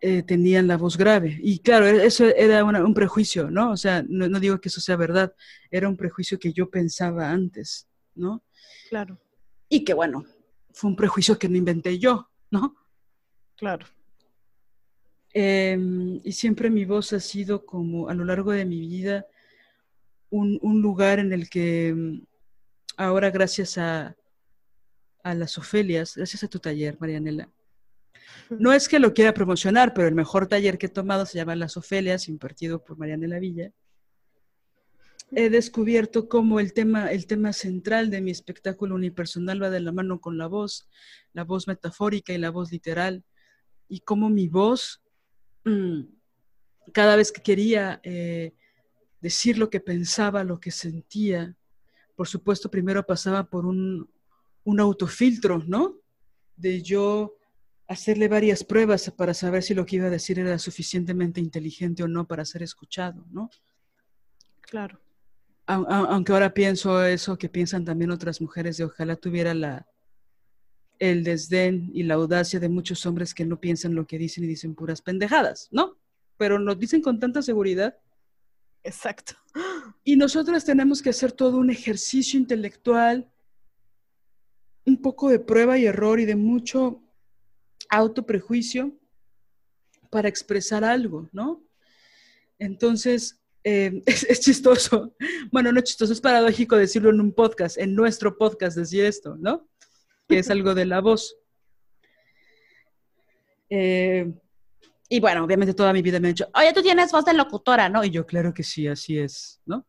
eh, tenían la voz grave. Y claro, e-, eso era un prejuicio, ¿no? O sea, no, no, digo que eso sea verdad, era un prejuicio que yo pensaba antes, ¿no? Claro. Y que bueno, fue un prejuicio que no inventé yo, ¿no? Claro. Em, y siempre mi voz ha sido como a lo largo de mi vida un, lugar en el que mm, ahora gracias a, a las Ofelias, gracias a tu taller, Marianela, no es que lo quiera promocionar, pero el mejor taller que he tomado se llama Las Ofelias, impartido por Marianela Villa. He descubierto cómo el tema, el tema central de mi espectáculo unipersonal va de la mano con la voz, la voz metafórica y la voz literal, y cómo mi voz, mm, cada vez que quería eh, decir lo que pensaba, lo que sentía. Por supuesto, primero pasaba por un, autofiltro, ¿no? De yo hacerle varias pruebas para saber si lo que iba a decir era suficientemente inteligente o no para ser escuchado, ¿no? Claro. Aunque ahora pienso eso que piensan también otras mujeres de ojalá tuviera la, el desdén y la audacia de muchos hombres que no piensan lo que dicen y dicen puras pendejadas, ¿no? Pero nos dicen con tanta seguridad Exacto. Y nosotros tenemos que hacer todo un ejercicio intelectual, un poco de prueba y error y de mucho autoprejuicio para expresar algo, ¿no? Entonces, eh, es, chistoso. Bueno, no es chistoso, es paradójico decirlo en un podcast, en nuestro podcast decir esto, ¿no? Que es algo de la voz. Eh, y bueno, obviamente toda mi vida me han dicho, oye, tú tienes voz de locutora, ¿no? Y yo, claro que sí, así es, ¿no?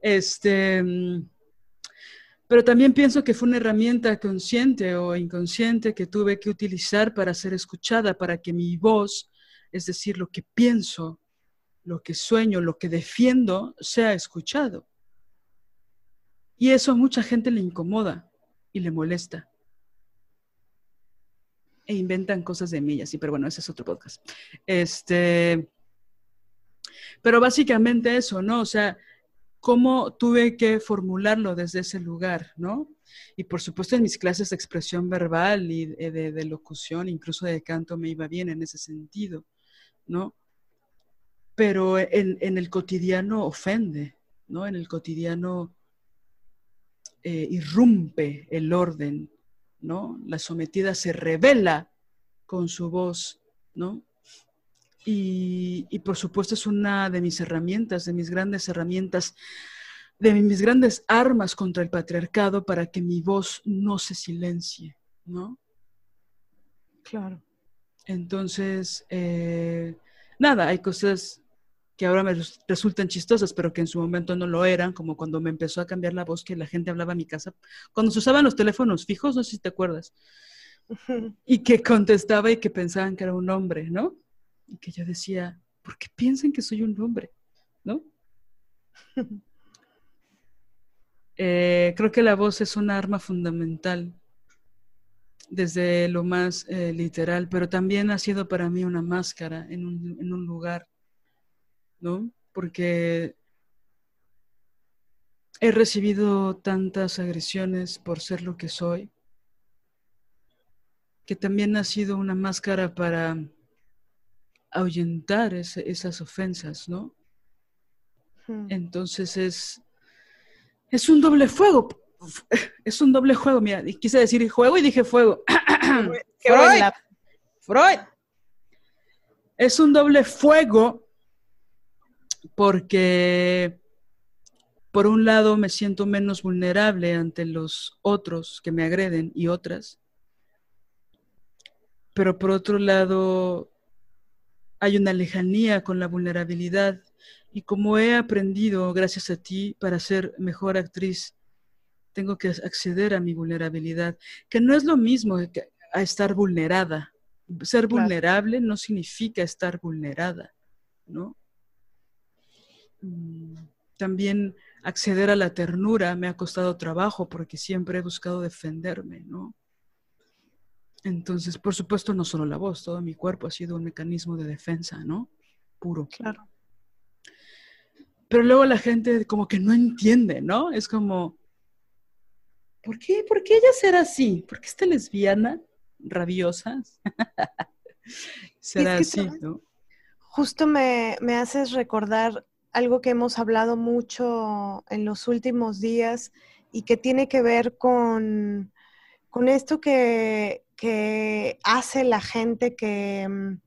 este, mm, pero también pienso que fue una herramienta consciente o inconsciente que tuve que utilizar para ser escuchada, para que mi voz, es decir, lo que pienso, lo que sueño, lo que defiendo, sea escuchado. Y eso a mucha gente le incomoda y le molesta. E inventan cosas de mí, así, pero bueno, ese es otro podcast. Este, pero básicamente eso, ¿no? O sea, cómo tuve que formularlo desde ese lugar, ¿no? Y por supuesto en mis clases de expresión verbal y de, locución, incluso de canto, me iba bien en ese sentido, ¿no? Pero en, el cotidiano ofende, ¿no? En el cotidiano eh, irrumpe el orden, ¿no? La sometida se revela con su voz, ¿no? Y, por supuesto es una de mis herramientas, de mis grandes herramientas, de mis grandes armas contra el patriarcado para que mi voz no se silencie, ¿no? Claro. Entonces, eh, nada, hay cosas que ahora me resultan chistosas, pero que en su momento no lo eran, como cuando me empezó a cambiar la voz que la gente hablaba a mi casa, cuando se usaban los teléfonos fijos, no sé si te acuerdas, y que contestaba y que pensaban que era un hombre, ¿no? y que yo decía, ¿por qué piensan que soy un hombre? ¿No? Eh, creo que la voz es un arma fundamental desde lo más eh, literal, pero también ha sido para mí una máscara en un, en un lugar, ¿no? Porque he recibido tantas agresiones por ser lo que soy, que también ha sido una máscara para ahuyentar esas ofensas, ¿no? Hmm. Entonces es, es un doble fuego, es un doble juego, mira, quise decir juego y dije fuego. Freud, Freud. Es un doble fuego porque por un lado me siento menos vulnerable ante los otros que me agreden y otras, pero por otro lado hay una lejanía con la vulnerabilidad y como he aprendido gracias a ti para ser mejor actriz, tengo que acceder a mi vulnerabilidad, que no es lo mismo que a estar vulnerada. Ser vulnerable no significa estar vulnerada, ¿no? Mm, también acceder a la ternura me ha costado trabajo porque siempre he buscado defenderme, ¿no? Entonces, por supuesto, no solo la voz, todo mi cuerpo ha sido un mecanismo de defensa, ¿no? Puro. Claro. Pero luego la gente como que no entiende, ¿no? Es como, ¿por qué, ¿por qué ella será así? ¿Por qué está lesbiana, rabiosa? será así, ¿no? Justo me, me haces recordar algo que hemos hablado mucho en los últimos días y que tiene que ver con, con esto que, que hace la gente que, mm,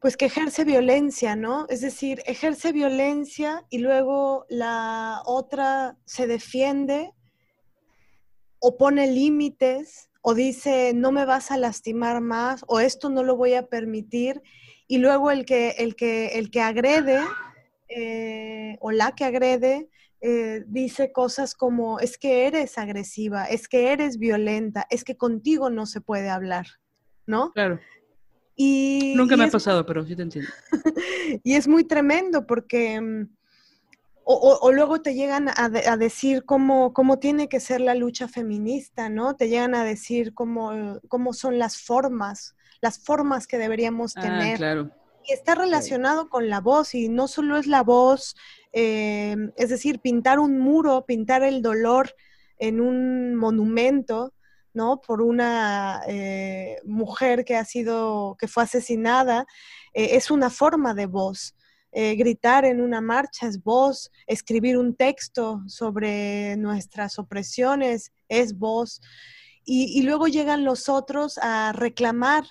pues que ejerce violencia, ¿no? Es decir, ejerce violencia y luego la otra se defiende o pone límites o dice no me vas a lastimar más o esto no lo voy a permitir y luego el que, el que, el que agrede eh, o la que agrede eh, dice cosas como, es que eres agresiva, es que eres violenta, es que contigo no se puede hablar, ¿no? Claro. Y, Nunca me ha pasado, pero sí te entiendo. y es muy tremendo porque... O, luego te llegan a, decir cómo, cómo, tiene que ser la lucha feminista, ¿no? Te llegan a decir cómo, cómo son las formas, las formas que deberíamos ah, tener. Claro. Y está relacionado con la voz, y no solo es la voz eh, es decir, pintar un muro, pintar el dolor en un monumento, ¿no? Por una eh, mujer que ha sido, que fue asesinada, eh, es una forma de voz. Gritar en una marcha es voz, escribir un texto sobre nuestras opresiones es voz. Y, y luego llegan los otros a reclamar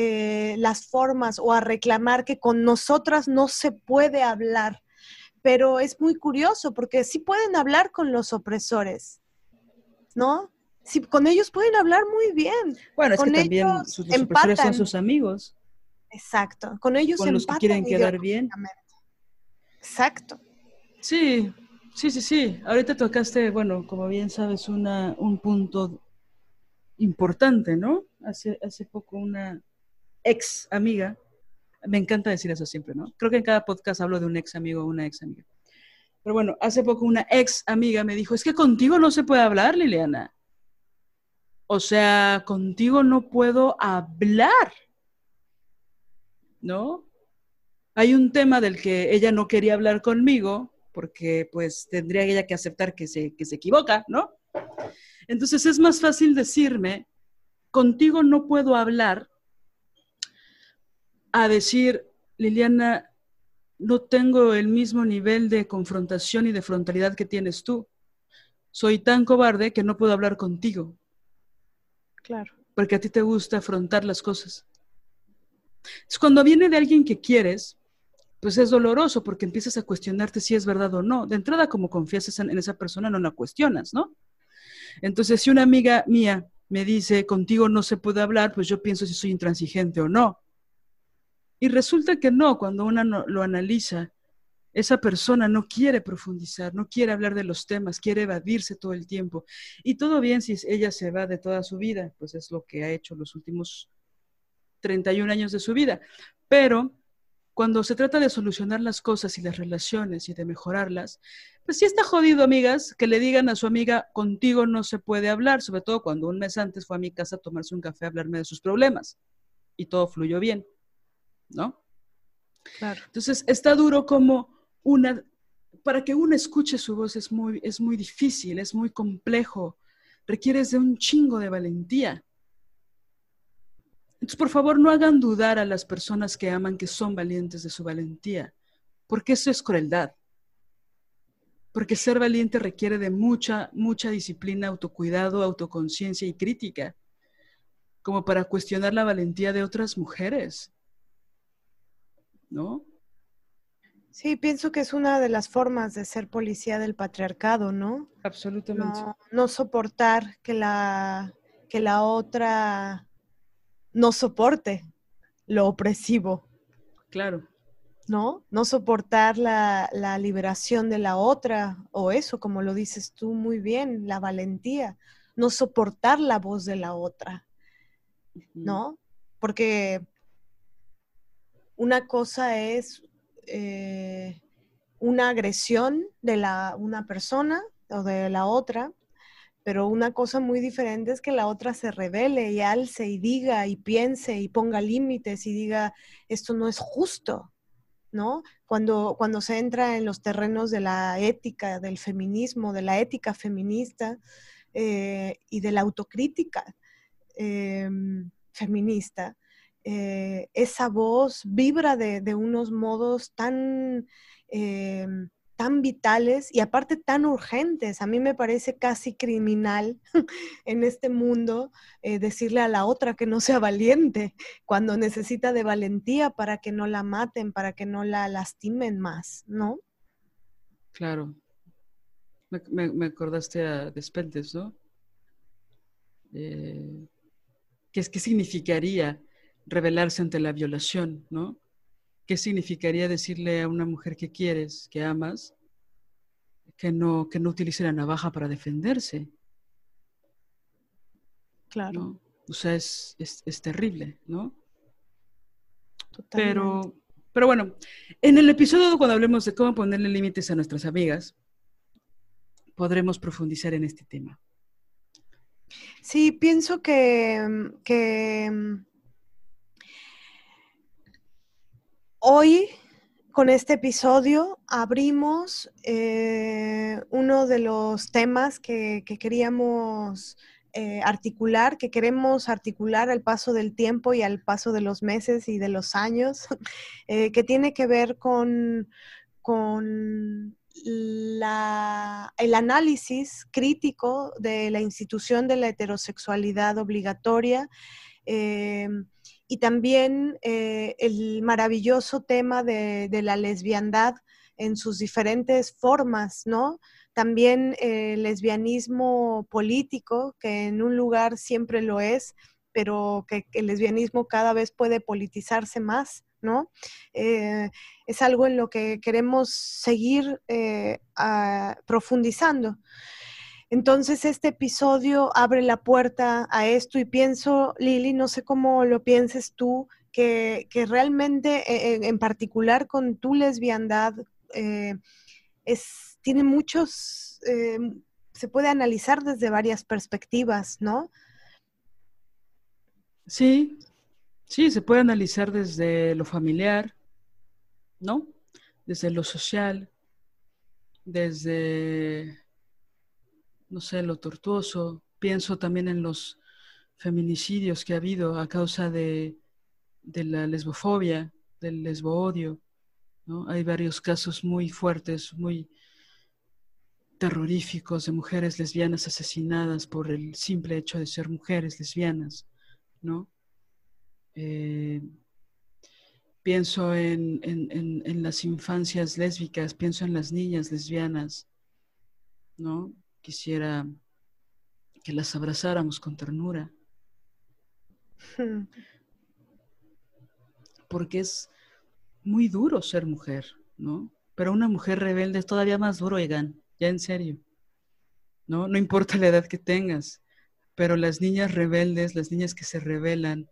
eh, las formas o a reclamar que con nosotras no se puede hablar. Pero es muy curioso porque sí pueden hablar con los opresores, ¿no? Sí, con ellos pueden hablar muy bien. Bueno, es con que también ellos sus, los opresores son sus amigos, Exacto, con ellos con los que quieren quedar bien. Exacto. Sí, sí, sí, sí. Ahorita tocaste, bueno, como bien sabes, una, un punto importante, ¿no? Hace, hace poco una ex amiga, me encanta decir eso siempre, ¿no? Creo que en cada podcast hablo de un ex amigo o una ex amiga. Pero bueno, hace poco una ex amiga me dijo, es que contigo no se puede hablar, Liliana. O sea, contigo no puedo hablar, ¿no? Hay un tema del que ella no quería hablar conmigo porque pues tendría ella que aceptar que se, que se equivoca, ¿no? Entonces es más fácil decirme, contigo no puedo hablar, a decir, Liliana, no tengo el mismo nivel de confrontación y de frontalidad que tienes tú. Soy tan cobarde que no puedo hablar contigo, Claro. porque a ti te gusta afrontar las cosas. Cuando viene de alguien que quieres, pues es doloroso porque empiezas a cuestionarte si es verdad o no. De entrada, como confías en, esa persona, no la cuestionas, ¿no? Entonces, si una amiga mía me dice, contigo no se puede hablar, pues yo pienso si soy intransigente o no. Y resulta que no, cuando una no- lo analiza, esa persona no quiere profundizar, no quiere hablar de los temas, quiere evadirse todo el tiempo. Y todo bien si ella se va de toda su vida, pues es lo que ha hecho los últimos 31 años de su vida. Pero cuando se trata de solucionar las cosas y las relaciones y de mejorarlas, pues sí está jodido, amigas, que le digan a su amiga, contigo no se puede hablar, sobre todo cuando un mes antes fue a mi casa a tomarse un café a hablarme de sus problemas y todo fluyó bien, ¿no? Claro. Entonces, está duro como una, para que uno escuche su voz es muy, es muy difícil, es muy complejo, requieres de un chingo de valentía. Entonces, por favor, no hagan dudar a las personas que aman que son valientes de su valentía, porque eso es crueldad. Porque ser valiente requiere de mucha, mucha disciplina, autocuidado, autoconciencia y crítica, como para cuestionar la valentía de otras mujeres. ¿No? Sí, pienso que es una de las formas de ser policía del patriarcado, ¿no? Absolutamente. No, no soportar que la, que la otra no soporte lo opresivo, Claro. ¿no? No soportar la, la liberación de la otra, o eso, como lo dices tú muy bien, la valentía, no soportar la voz de la otra, ¿no? Porque una cosa es eh, una agresión de la, una persona o de la otra, pero una cosa muy diferente es que la otra se revele y alce y diga y piense y ponga límites y diga, esto no es justo, ¿no? Cuando, cuando se entra en los terrenos de la ética, del feminismo, de la ética feminista eh, y de la autocrítica eh, feminista, eh, esa voz vibra de, de unos modos tan, eh, tan vitales y aparte tan urgentes. A mí me parece casi criminal en este mundo eh, decirle a la otra que no sea valiente cuando necesita de valentía para que no la maten, para que no la lastimen más, ¿no? Claro. Me, acordaste a Despentes, ¿no? Eh, ¿qué, ¿Qué significaría rebelarse ante la violación, ¿no? ¿Qué significaría decirle a una mujer que quieres, que amas, que no, que no utilice la navaja para defenderse, Claro, ¿no? O sea, es, es, es terrible, ¿no? totalmente. Pero, pero bueno, en el episodio cuando hablemos de cómo ponerle límites a nuestras amigas, podremos profundizar en este tema. Sí, pienso que, que mm, hoy con este episodio abrimos eh, uno de los temas que, que queríamos eh, articular, que queremos articular al paso del tiempo y al paso de los meses y de los años, eh, que tiene que ver con, con la- el análisis crítico de la institución de la heterosexualidad obligatoria y también eh, el maravilloso tema de, la lesbiandad en sus diferentes formas, ¿no? También el lesbianismo político, que en un lugar siempre lo es, pero que, el lesbianismo cada vez puede politizarse más, ¿no? Eh, es algo en lo que queremos seguir eh, profundizando. Entonces este episodio abre la puerta a esto y pienso, Lili, no sé cómo lo pienses tú, que, realmente e, en, particular con tu lesbiandad eh, es, tiene muchos, eh, se puede analizar desde varias perspectivas, ¿no? Sí, sí, se puede analizar desde lo familiar, ¿no? Desde lo social, desde no sé, lo tortuoso. Pienso también en los feminicidios que ha habido a causa de, la lesbofobia, del lesboodio. ¿no? Hay varios casos muy fuertes, muy terroríficos de mujeres lesbianas asesinadas por el simple hecho de ser mujeres lesbianas, ¿no? Eh, pienso en, en, las infancias lésbicas, pienso en las niñas lesbianas, ¿no? Quisiera que las abrazáramos con ternura. Porque es muy duro ser mujer, ¿no? Pero una mujer rebelde es todavía más duro, Egan, ya en serio. ¿No? No importa la edad que tengas, pero las niñas rebeldes, las niñas que se rebelan,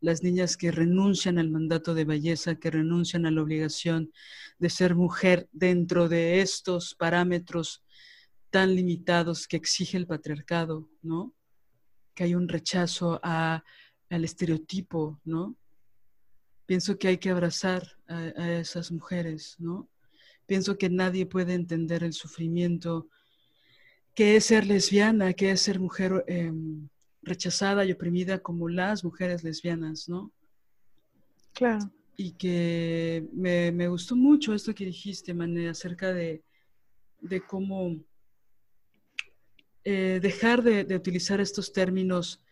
las niñas que renuncian al mandato de belleza, que renuncian a la obligación de ser mujer dentro de estos parámetros tan limitados que exige el patriarcado, ¿no? Que hay un rechazo a, al estereotipo, ¿no? Pienso que hay que abrazar a, esas mujeres, ¿no? Pienso que nadie puede entender el sufrimiento que es ser lesbiana, que es ser mujer em, rechazada y oprimida como las mujeres lesbianas, ¿no? Claro. Y que me, me gustó mucho esto que dijiste, Mané, acerca de, de cómo eh, dejar de, utilizar estos términos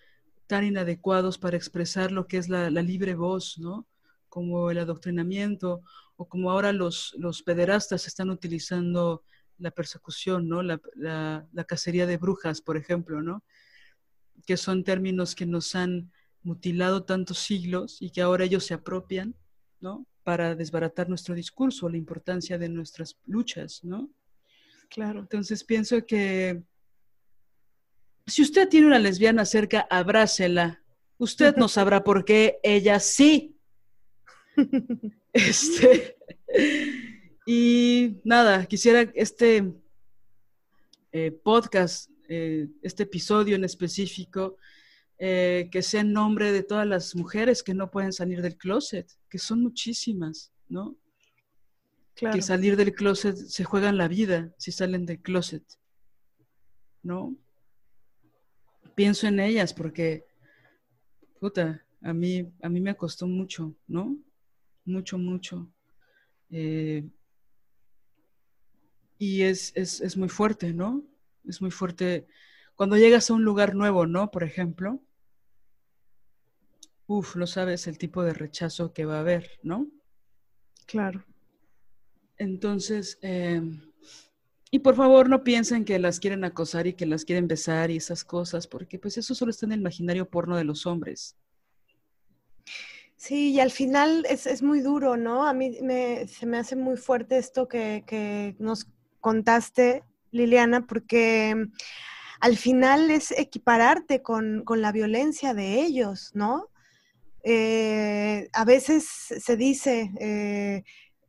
tan inadecuados para expresar lo que es la, libre voz, ¿no? Como el adoctrinamiento o como ahora los, los pederastas están utilizando la persecución, ¿no? La, la, cacería de brujas, por ejemplo, ¿no? Que son términos que nos han mutilado tantos siglos y que ahora ellos se apropian, ¿no? Para desbaratar nuestro discurso, la importancia de nuestras luchas, ¿no? Claro. Entonces pienso que si usted tiene una lesbiana cerca, abrácela. Usted no sabrá por qué, ella sí. Este, y nada, quisiera este eh, podcast, eh, este episodio en específico, eh, que sea en nombre de todas las mujeres que no pueden salir del closet, que son muchísimas, ¿no? Que salir del closet se juegan la vida si salen del closet, ¿no? Pienso en ellas porque, puta, a mí, a mí me costó mucho, ¿no? Mucho, mucho. Eh, y es, es, muy fuerte, ¿no? Es muy fuerte. Cuando llegas a un lugar nuevo, ¿no? Por ejemplo, uff, lo sabes el tipo de rechazo que va a haber, ¿no? Claro. Entonces, eh, y por favor no piensen que las quieren acosar y que las quieren besar y esas cosas, porque pues eso solo está en el imaginario porno de los hombres. Sí, y al final es, muy duro, ¿no? A mí se me hace muy fuerte esto que, nos contaste, Liliana, porque al final es equipararte con, la violencia de ellos, ¿no? Eh, a veces se dice, eh,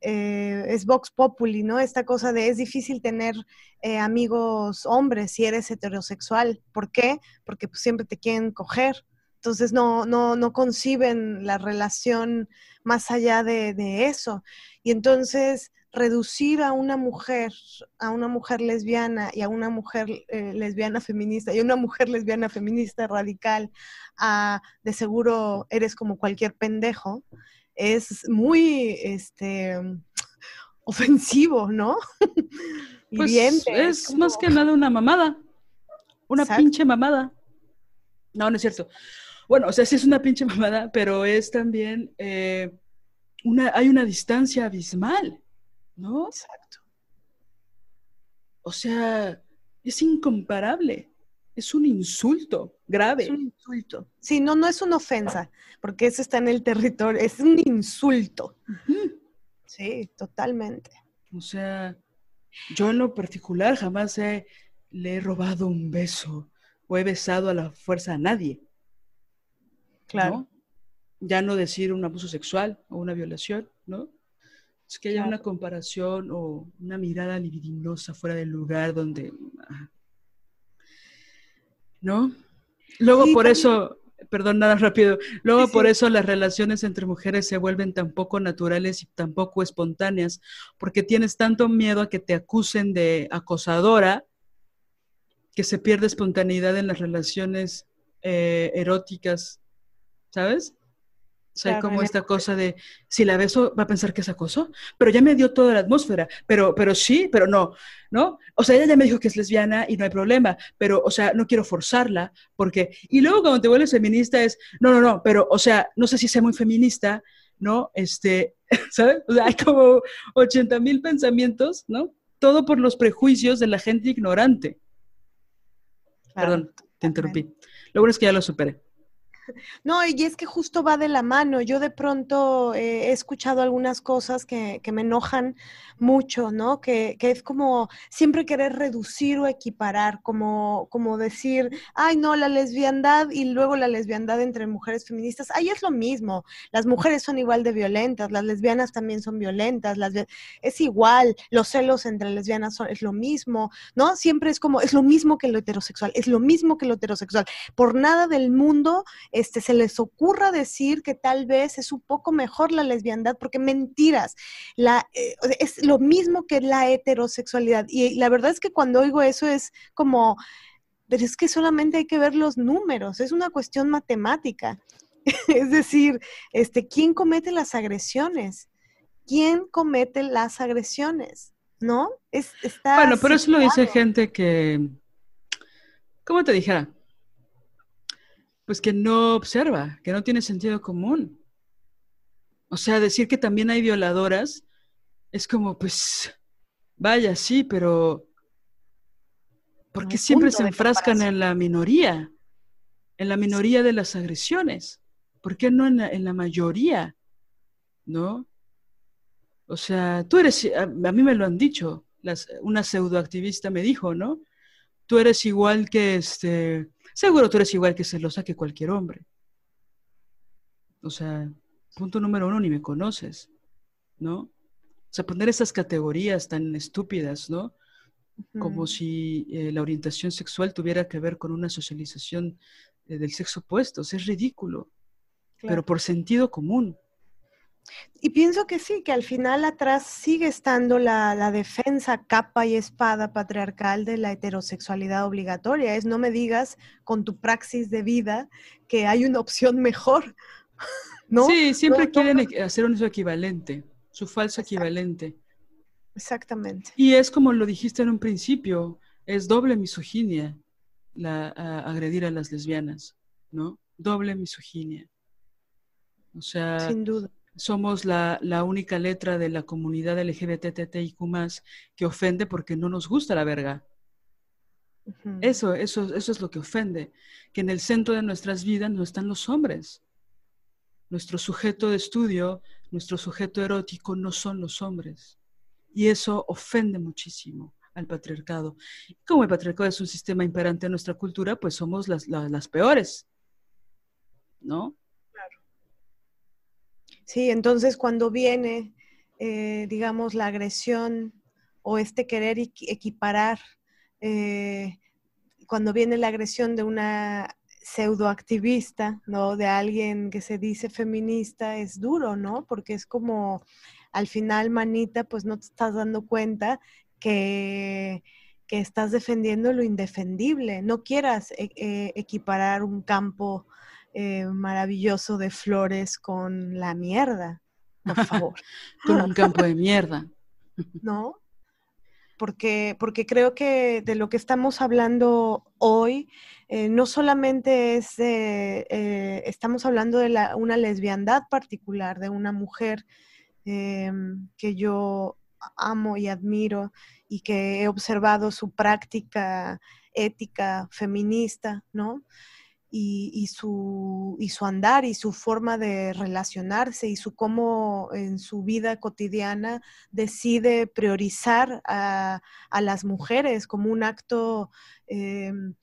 eh, es Vox Populi, ¿no? Esta cosa de es difícil tener eh, amigos hombres si eres heterosexual. ¿Por qué? Porque pues, siempre te quieren coger. Entonces no, no, no conciben la relación más allá de, eso. Y entonces reducir a una mujer, a una mujer lesbiana y a una mujer eh, lesbiana feminista y a una mujer lesbiana feminista radical a de seguro eres como cualquier pendejo, es muy este, ofensivo, ¿no? pues es más que nada una mamada, una pinche mamada. No, no es cierto. bueno, o sea, sí es una pinche mamada, pero es también, eh, una, hay una distancia abismal, ¿no? Exacto. O sea, es incomparable. Es un insulto grave. Es un insulto. Sí, no, no es una ofensa, porque eso está en el territorio, es un insulto. Sí, totalmente. O sea, yo en lo particular jamás le he robado un beso o he besado a la fuerza a nadie. Claro. Ya no decir un abuso sexual o una violación, ¿no? Es que haya una comparación o una mirada libidinosa fuera del lugar donde... ¿No? Luego por eso, perdón, nada rápido, luego por eso las relaciones entre mujeres se vuelven tan poco naturales y tan poco espontáneas, porque tienes tanto miedo a que te acusen de acosadora que se pierde espontaneidad en las relaciones eh, eróticas, ¿sabes? O sea, hay como esta cosa de, si la beso, va a pensar que es acoso, pero ya me dio toda la atmósfera, pero, pero sí, pero no, ¿no? O sea, ella ya me dijo que es lesbiana y no hay problema, pero, o sea, no quiero forzarla, porque, y luego cuando te vuelves feminista es, no, no, no, pero, o sea, no sé si sea muy feminista, ¿no? Este, ¿sabes? O sea, hay como 80 mil pensamientos, ¿no? Todo por los prejuicios de la gente ignorante. Perdón, te interrumpí. Lo bueno es que ya lo superé. No, y es que justo va de la mano. Yo de pronto eh, he escuchado algunas cosas que, me enojan mucho, ¿no? Que, es como siempre querer reducir o equiparar, como, como decir, ay, no, la lesbiandad y luego la lesbiandad entre mujeres feministas. Ahí es lo mismo. Las mujeres son igual de violentas, las lesbianas también son violentas, las, es igual. Los celos entre lesbianas son, es lo mismo, ¿no? Siempre es como, es lo mismo que lo heterosexual, es lo mismo que lo heterosexual. Por nada del mundo este, se les ocurra decir que tal vez es un poco mejor la lesbiandad, porque mentiras, la, eh, es lo mismo que la heterosexualidad. Y la verdad es que cuando oigo eso es como, pero es que solamente hay que ver los números, es una cuestión matemática. es decir, este, ¿quién comete las agresiones? ¿Quién comete las agresiones? ¿No? Es, está bueno, pero eso lo dice gente que, ¿cómo te dijera? Pues que no observa, que no tiene sentido común. O sea, decir que también hay violadoras es como, pues, vaya, sí, pero ¿por qué siempre se enfrascan en la minoría? En la minoría de las agresiones. ¿Por qué no en la, mayoría? ¿No? O sea, tú eres, a, mí me lo han dicho, las, una pseudoactivista me dijo, ¿no? Tú eres igual que este, Seguro tú eres igual que celosa que cualquier hombre. O sea, punto número uno, ni me conoces, ¿no? O sea, poner esas categorías tan estúpidas, ¿no? Como si eh, la orientación sexual tuviera que ver con una socialización eh, del sexo opuesto. O sea, es ridículo, pero por sentido común. Y pienso que sí, que al final atrás sigue estando la, defensa capa y espada patriarcal de la heterosexualidad obligatoria. Es no me digas con tu praxis de vida que hay una opción mejor. ¿no? Sí, siempre quieren hacer un equivalente, su falso equivalente. Exactamente. Y es como lo dijiste en un principio, es doble misoginia la, agredir a las lesbianas, ¿no? Doble misoginia. O sea, sin duda somos la, única letra de la comunidad LGBTTIQ que ofende porque no nos gusta la verga. Eso, eso, eso es lo que ofende, que en el centro de nuestras vidas no están los hombres. Nuestro sujeto de estudio, nuestro sujeto erótico no son los hombres. Y eso ofende muchísimo al patriarcado. como el patriarcado es un sistema imperante en nuestra cultura, pues somos las, las peores, ¿no? Sí, entonces cuando viene, eh, digamos, la agresión o este querer equiparar, eh, cuando viene la agresión de una pseudoactivista, ¿no? De alguien que se dice feminista, es duro, ¿no? Porque es como, al final, manita, pues no te estás dando cuenta que, que estás defendiendo lo indefendible. No quieras eh, equiparar un campo eh, maravilloso de flores con la mierda, por favor. con un campo de mierda. ¿No? porque, porque creo que de lo que estamos hablando hoy eh, no solamente es de, eh, estamos hablando de una lesbiandad particular, de una mujer que yo amo y admiro y que he observado su práctica ética feminista, ¿no? Y, su, andar y su forma de relacionarse y su cómo en su vida cotidiana decide priorizar a, las mujeres como un acto em,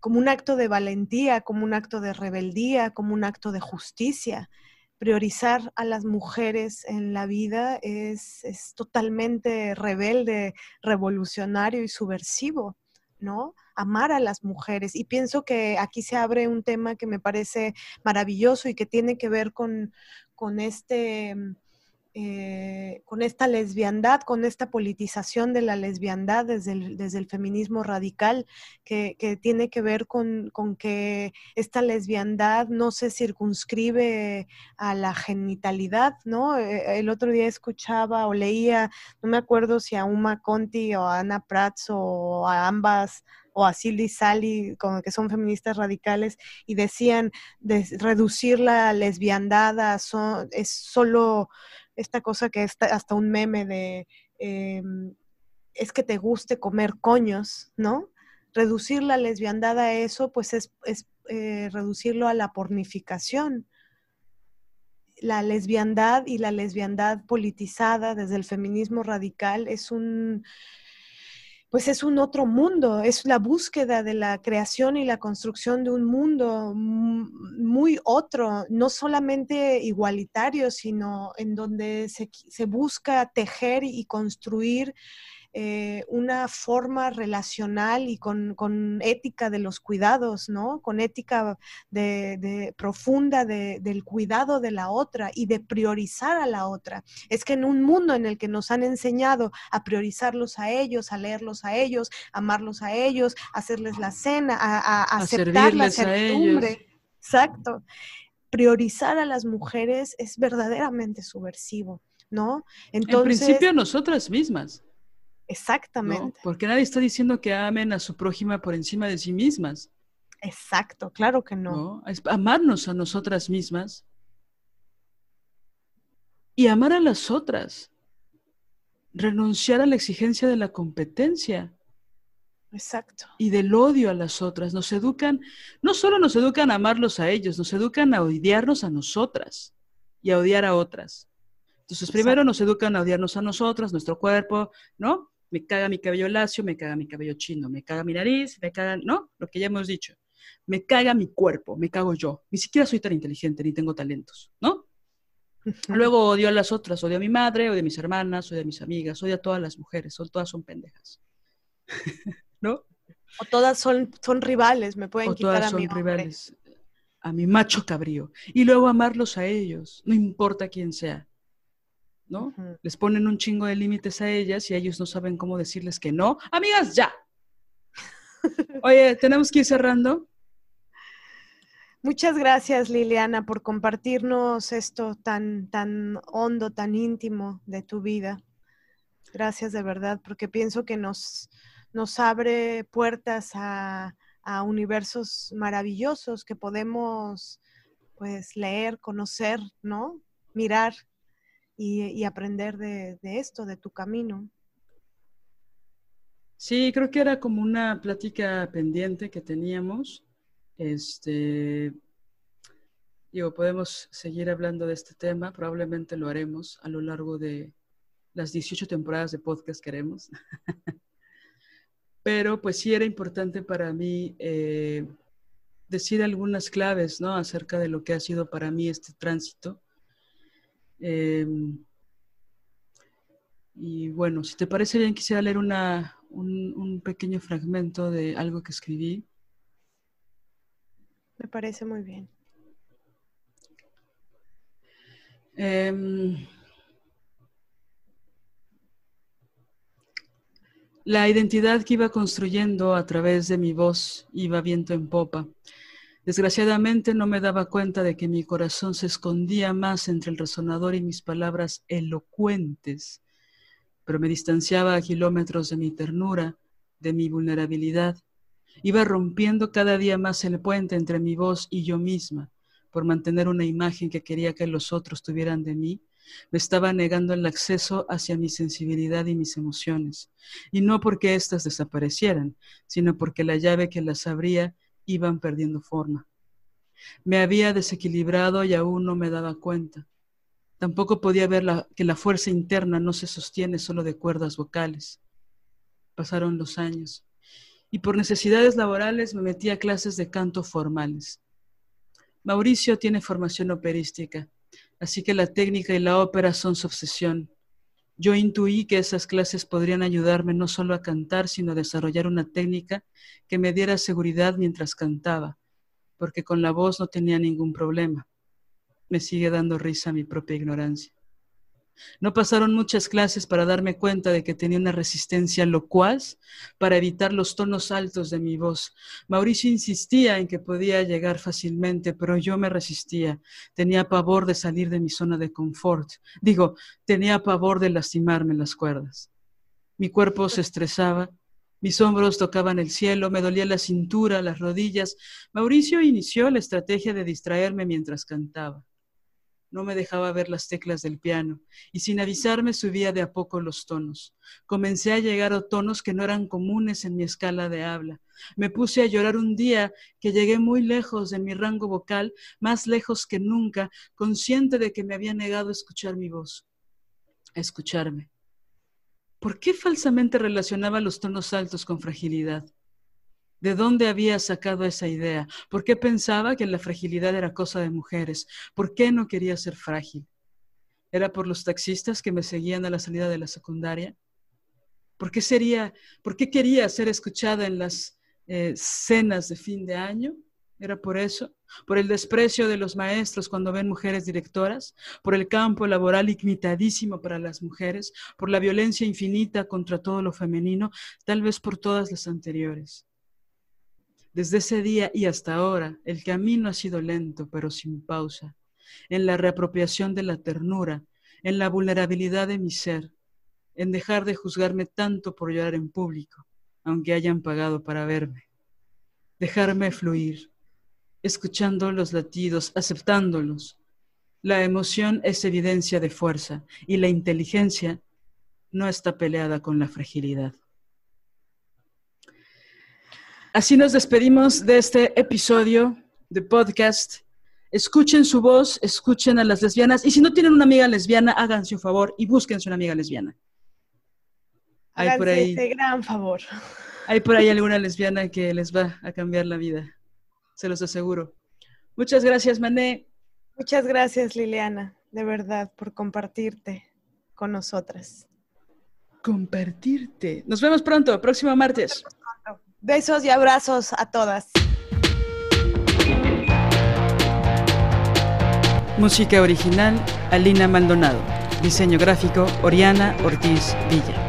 como un acto de valentía, como un acto de rebeldía, como un acto de justicia. Priorizar a las mujeres en la vida es, es totalmente rebelde, revolucionario y subversivo, ¿no? amar a las mujeres. Y pienso que aquí se abre un tema que me parece maravilloso y que tiene que ver con, con este... Eh, con esta lesbiandad, con esta politización de la lesbiandad desde el, desde el feminismo radical, que, tiene que ver con, con, que esta lesbiandad no se circunscribe a la genitalidad, ¿no? Eh, el otro día escuchaba o leía, no me acuerdo si a Uma Conti o a Ana Prats o a ambas o a Silly Sally, como que son feministas radicales, y decían de reducir la lesbiandad a es solo esta cosa que es hasta un meme de em, es que te guste comer coños, ¿no? Reducir la lesbiandad a eso, pues es, eh, reducirlo a la pornificación. La lesbiandad y la lesbiandad politizada desde el feminismo radical es un, pues es un otro mundo, es la búsqueda de la creación y la construcción de un mundo muy otro, no solamente igualitario, sino en donde se, se busca tejer y construir eh, una forma relacional y con, ética de los cuidados, ¿no? Con ética de, profunda del cuidado de la otra y de priorizar a la otra. Es que en un mundo en el que nos han enseñado a priorizarlos a ellos, a leerlos a ellos, amarlos a ellos, hacerles la cena, a, aceptar la servidumbre. Exacto. Priorizar a las mujeres es verdaderamente subversivo, ¿no? Entonces, en principio nosotras mismas. Exactamente. Porque nadie está diciendo que amen a su prójima por encima de sí mismas. Exacto, claro que no. ¿No? Es amarnos a nosotras mismas y amar a las otras. Renunciar a la exigencia de la competencia. Exacto. Y del odio a las otras. Nos educan, no solo nos educan a amarlos a ellos, nos educan a odiarnos a nosotras y a odiar a otras. Entonces, primero nos educan a odiarnos a nosotras, nuestro cuerpo, ¿no? Me caga mi cabello lacio, me caga mi cabello chino, me caga mi nariz, me caga, ¿no? Lo que ya hemos dicho. Me caga mi cuerpo, me cago yo. Ni siquiera soy tan inteligente ni tengo talentos, ¿no? Luego odio a las otras, odio a mi madre, odio a mis hermanas, odio a mis amigas, odio a todas las mujeres, son, todas son pendejas. ¿No? O todas son, son rivales, me pueden quitar todas a son rivales. A mi macho cabrío. Y luego amarlos a ellos, no importa quién sea. ¿No? Les ponen un chingo de límites a ellas y ellos no saben cómo decirles que no. Amigas, ya. Oye, tenemos que ir cerrando. Muchas gracias, Liliana, por compartirnos esto tan, tan hondo, tan íntimo de tu vida. Gracias de verdad, porque pienso que nos, nos abre puertas a, a universos maravillosos que podemos pues leer, conocer, ¿no? Mirar y, aprender de, esto, de tu camino. Sí, creo que era como una plática pendiente que teníamos. Este, digo, podemos seguir hablando de este tema, probablemente lo haremos a lo largo de las 18 temporadas de podcast que haremos. Pero pues sí era importante para mí eh, decir algunas claves, ¿no? Acerca de lo que ha sido para mí este tránsito Em, y bueno, si te parece bien, quisiera leer una, un, pequeño fragmento de algo que escribí. Me parece muy bien. Em, la identidad que iba construyendo a través de mi voz iba viento en popa. Desgraciadamente no me daba cuenta de que mi corazón se escondía más entre el resonador y mis palabras elocuentes, pero me distanciaba a kilómetros de mi ternura, de mi vulnerabilidad. Iba rompiendo cada día más el puente entre mi voz y yo misma, por mantener una imagen que quería que los otros tuvieran de mí, me estaba negando el acceso hacia mi sensibilidad y mis emociones, y no porque éstas desaparecieran, sino porque la llave que las abría iban perdiendo forma. Me había desequilibrado y aún no me daba cuenta. Tampoco podía ver que la fuerza interna no se sostiene solo de cuerdas vocales. Pasaron los años y por necesidades laborales me metí a clases de canto formales. Mauricio tiene formación operística, así que la técnica y la ópera son su obsesión. Yo intuí que esas clases podrían ayudarme no solo a cantar, sino a desarrollar una técnica que me diera seguridad mientras cantaba, porque con la voz no tenía ningún problema. Me sigue dando risa mi propia ignorancia. No pasaron muchas clases para darme cuenta de que tenía una resistencia locuaz para evitar los tonos altos de mi voz. Mauricio insistía en que podía llegar fácilmente, pero yo me resistía. Tenía pavor de salir de mi zona de confort. Digo, tenía pavor de lastimarme las cuerdas. Mi cuerpo se estresaba, mis hombros tocaban el cielo, me dolía la cintura, las rodillas. Mauricio inició la estrategia de distraerme mientras cantaba no me dejaba ver las teclas del piano y sin avisarme subía de a poco los tonos. Comencé a llegar a tonos que no eran comunes en mi escala de habla. Me puse a llorar un día que llegué muy lejos de mi rango vocal, más lejos que nunca, consciente de que me había negado a escuchar mi voz, a escucharme. ¿Por qué falsamente relacionaba los tonos altos con fragilidad? ¿De dónde había sacado esa idea? ¿Por qué pensaba que la fragilidad era cosa de mujeres? ¿Por qué no quería ser frágil? ¿Era por los taxistas que me seguían a la salida de la secundaria? ¿Por qué, sería, por qué quería ser escuchada en las eh, cenas de fin de año? ¿Era por eso? ¿Por el desprecio de los maestros cuando ven mujeres directoras? ¿Por el campo laboral limitadísimo para las mujeres? ¿Por la violencia infinita contra todo lo femenino? Tal vez por todas las anteriores. Desde ese día y hasta ahora, el camino ha sido lento, pero sin pausa, en la reapropiación de la ternura, en la vulnerabilidad de mi ser, en dejar de juzgarme tanto por llorar en público, aunque hayan pagado para verme. Dejarme fluir, escuchando los latidos, aceptándolos. La emoción es evidencia de fuerza y la inteligencia no está peleada con la fragilidad. Así nos despedimos de este episodio de podcast. Escuchen su voz, escuchen a las lesbianas y si no tienen una amiga lesbiana, háganse un favor y búsquense una amiga lesbiana. Hay por ahí, gran favor. Hay por ahí alguna lesbiana que les va a cambiar la vida, se los aseguro. Muchas gracias, Mané. Muchas gracias, Liliana, de verdad, por compartirte con nosotras. Compartirte. Nos vemos pronto, próximo martes. Besos y abrazos a todas. Música original, Alina Maldonado. Diseño gráfico, Oriana Ortiz Villa.